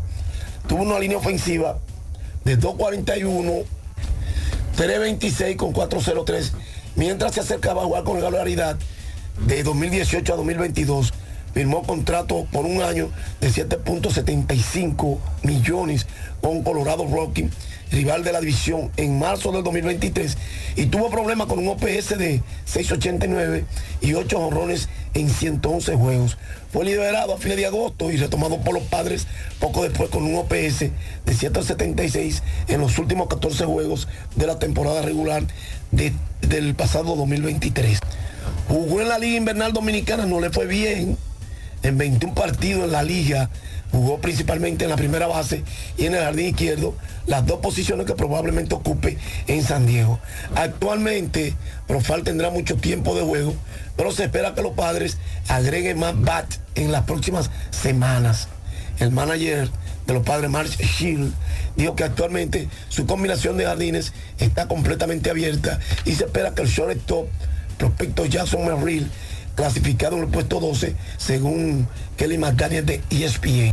Tuvo una línea ofensiva de 241, 326 con 403, mientras se acercaba a jugar con regularidad de 2018 a 2022 firmó contrato por un año de 7.75 millones con Colorado Rocky, rival de la división, en marzo del 2023 y tuvo problemas con un OPS de 6.89 y 8 honrones en 111 juegos. Fue liberado a fines de agosto y retomado por los padres poco después con un OPS de 176 en los últimos 14 juegos de la temporada regular de- del pasado 2023. Jugó en la Liga Invernal Dominicana, no le fue bien. En 21 partidos en la liga, jugó principalmente en la primera base y en el jardín izquierdo, las dos posiciones que probablemente ocupe en San Diego. Actualmente, Profal tendrá mucho tiempo de juego, pero se espera que los padres agreguen más bat en las próximas semanas. El manager de los padres, March Shield, dijo que actualmente su combinación de jardines está completamente abierta y se espera que el shortstop prospecto Jackson Merrill, clasificado en el puesto 12, según Kelly McDaniel de ESPN.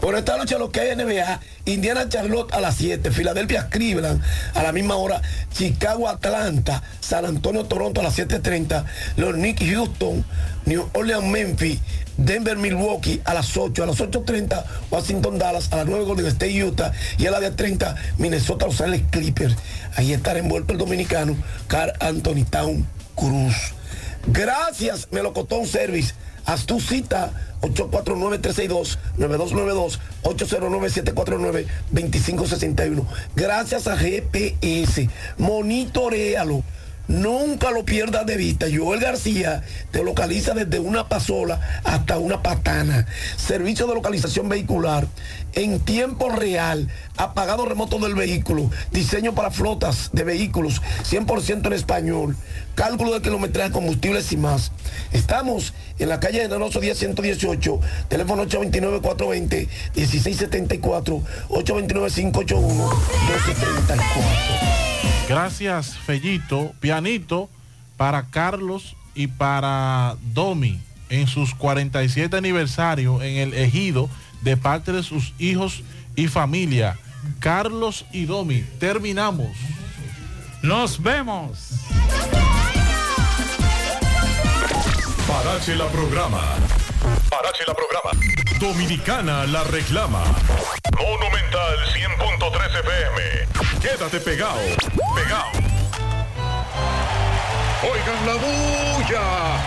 Por esta noche lo que hay NBA, Indiana Charlotte a las 7, Filadelfia Cleveland a la misma hora, Chicago Atlanta, San Antonio Toronto a las 7.30, los Knicks Houston, New Orleans Memphis, Denver Milwaukee a las 8, a las 8.30 Washington Dallas, a las 9 Golden State Utah y a las 10.30 Minnesota Los Ángeles Clippers. Ahí estará envuelto el dominicano Carl Anthony Town Cruz. Gracias, Melocotón Service. Haz tu cita 849-362-9292, 809-749-2561. Gracias a GPS. Monitorealo. Nunca lo pierdas de vista. Joel García te localiza desde una pasola hasta una patana. Servicio de localización vehicular en tiempo real. Apagado remoto del vehículo. Diseño para flotas de vehículos 100% en español. Cálculo de kilometraje, combustibles y más. Estamos en la calle de Nanoso 10 118. Teléfono 829-420-1674. 829-581-1234. Gracias, Fellito. Pianito para Carlos y para Domi en sus 47 aniversario en el ejido de parte de sus hijos y familia. Carlos y Domi, terminamos. Nos vemos. Parache la programa. Parache la programa. Dominicana la reclama. Monumental 100.13 FM. Quédate pegado. Pegado. Oigan la bulla.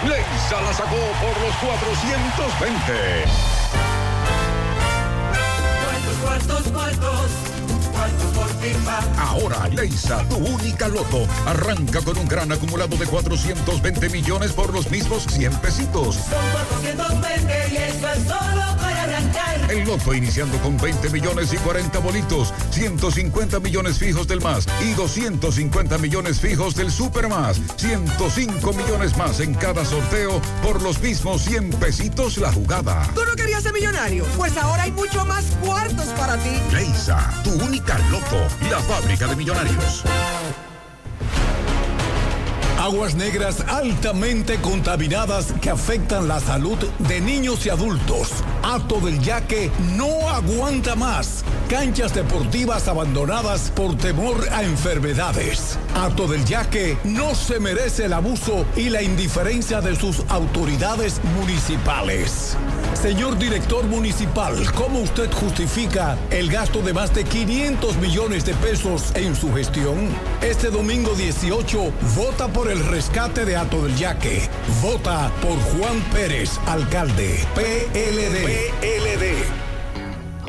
Leisa la sacó por los 420. ¿Cuántos, cuántos, Ahora, Leisa, tu única loto, arranca con un gran acumulado de 420 millones por los mismos 100 pesitos. Son 420 y eso es solo para arrancar. El loto iniciando con 20 millones y 40 bolitos, 150 millones fijos del más y 250 millones fijos del super más, 105 millones más en cada sorteo por los mismos 100 pesitos la jugada. ¿Tú no querías ser millonario? Pues ahora hay mucho más cuartos para ti. Leisa, tu única loto, la fábrica de millonarios. Aguas negras altamente contaminadas que afectan la salud de niños y adultos. Ato del Yaque no aguanta más. Canchas deportivas abandonadas por temor a enfermedades. Ato del Yaque no se merece el abuso y la indiferencia de sus autoridades municipales. Señor director municipal, ¿cómo usted justifica el gasto de más de 500 millones de pesos en su gestión? Este domingo 18, vota por el rescate de Ato del Yaque. Vota por Juan Pérez, alcalde. PLD. PLD.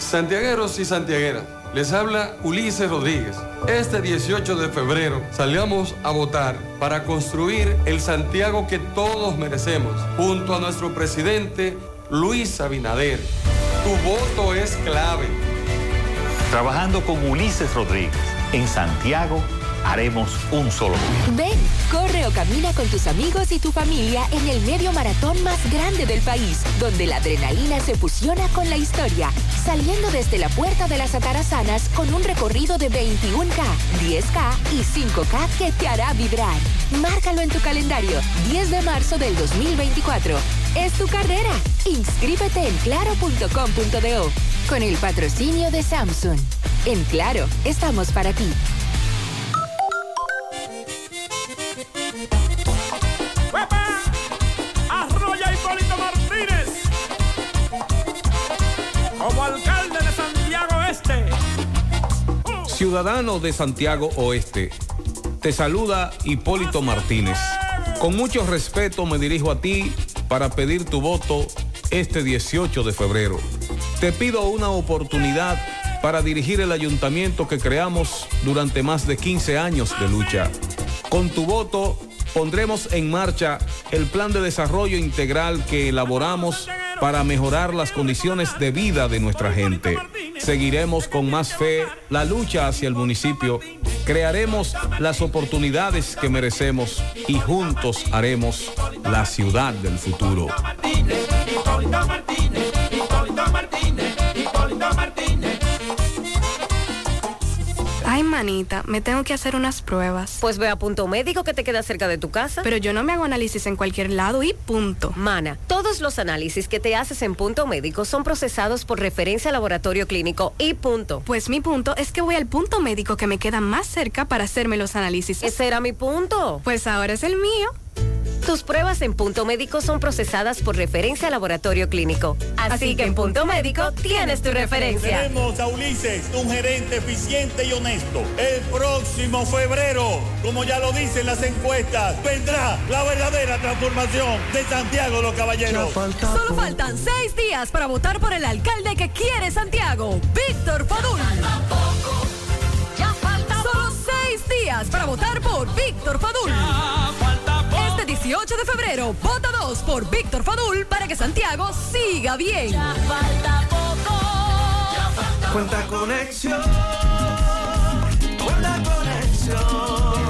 Santiagueros y santiagueras, les habla Ulises Rodríguez. Este 18 de febrero salgamos a votar para construir el Santiago que todos merecemos, junto a nuestro presidente Luis Abinader. Tu voto es clave. Trabajando con Ulises Rodríguez en Santiago, haremos un solo mundo. Ven, corre o camina con tus amigos y tu familia en el medio maratón más grande del país, donde la adrenalina se fusiona con la historia, saliendo desde la puerta de las Atarazanas con un recorrido de 21K, 10K y 5K que te hará vibrar. Márcalo en tu calendario, 10 de marzo del 2024. Es tu carrera. Inscríbete en claro.com.do con el patrocinio de Samsung. En Claro, estamos para ti. Ciudadano de Santiago Oeste, te saluda Hipólito Martínez. Con mucho respeto me dirijo a ti para pedir tu voto este 18 de febrero. Te pido una oportunidad para dirigir el ayuntamiento que creamos durante más de 15 años de lucha. Con tu voto pondremos en marcha el plan de desarrollo integral que elaboramos para mejorar las condiciones de vida de nuestra gente. Seguiremos con más fe la lucha hacia el municipio, crearemos las oportunidades que merecemos y juntos haremos la ciudad del futuro. Ay, manita, me tengo que hacer unas pruebas. Pues ve a Punto Médico que te queda cerca de tu casa. Pero yo no me hago análisis en cualquier lado y punto. Mana, todos los análisis que te haces en Punto Médico son procesados por referencia laboratorio clínico y punto. Pues mi punto es que voy al punto médico que me queda más cerca para hacerme los análisis. Ese era mi punto. Pues ahora es el mío. Tus pruebas en Punto Médico son procesadas por referencia laboratorio clínico. Así, que en Punto Médico tienes tu referencia. Tenemos a Ulises, un gerente eficiente y honesto. El próximo febrero, como ya lo dicen las encuestas, vendrá la verdadera transformación de Santiago de los Caballeros. Solo faltan seis días para votar por el alcalde que quiere Santiago, Víctor Fadul. Solo seis días para votar por Víctor Fadul. Este 18 de febrero, vota dos por Víctor Fadul para que Santiago siga bien. Cuenta conexión, cuenta conexión.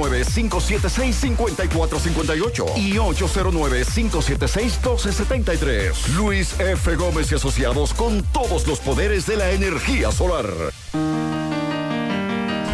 809-576-5458 y 809-576-1273. Luis F. Gómez y Asociados con todos los poderes de la energía solar.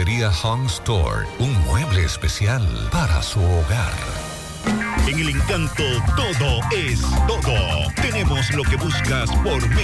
Mueblería Home Store, un mueble especial para su hogar. En el encanto todo es todo. Tenemos lo que buscas por menos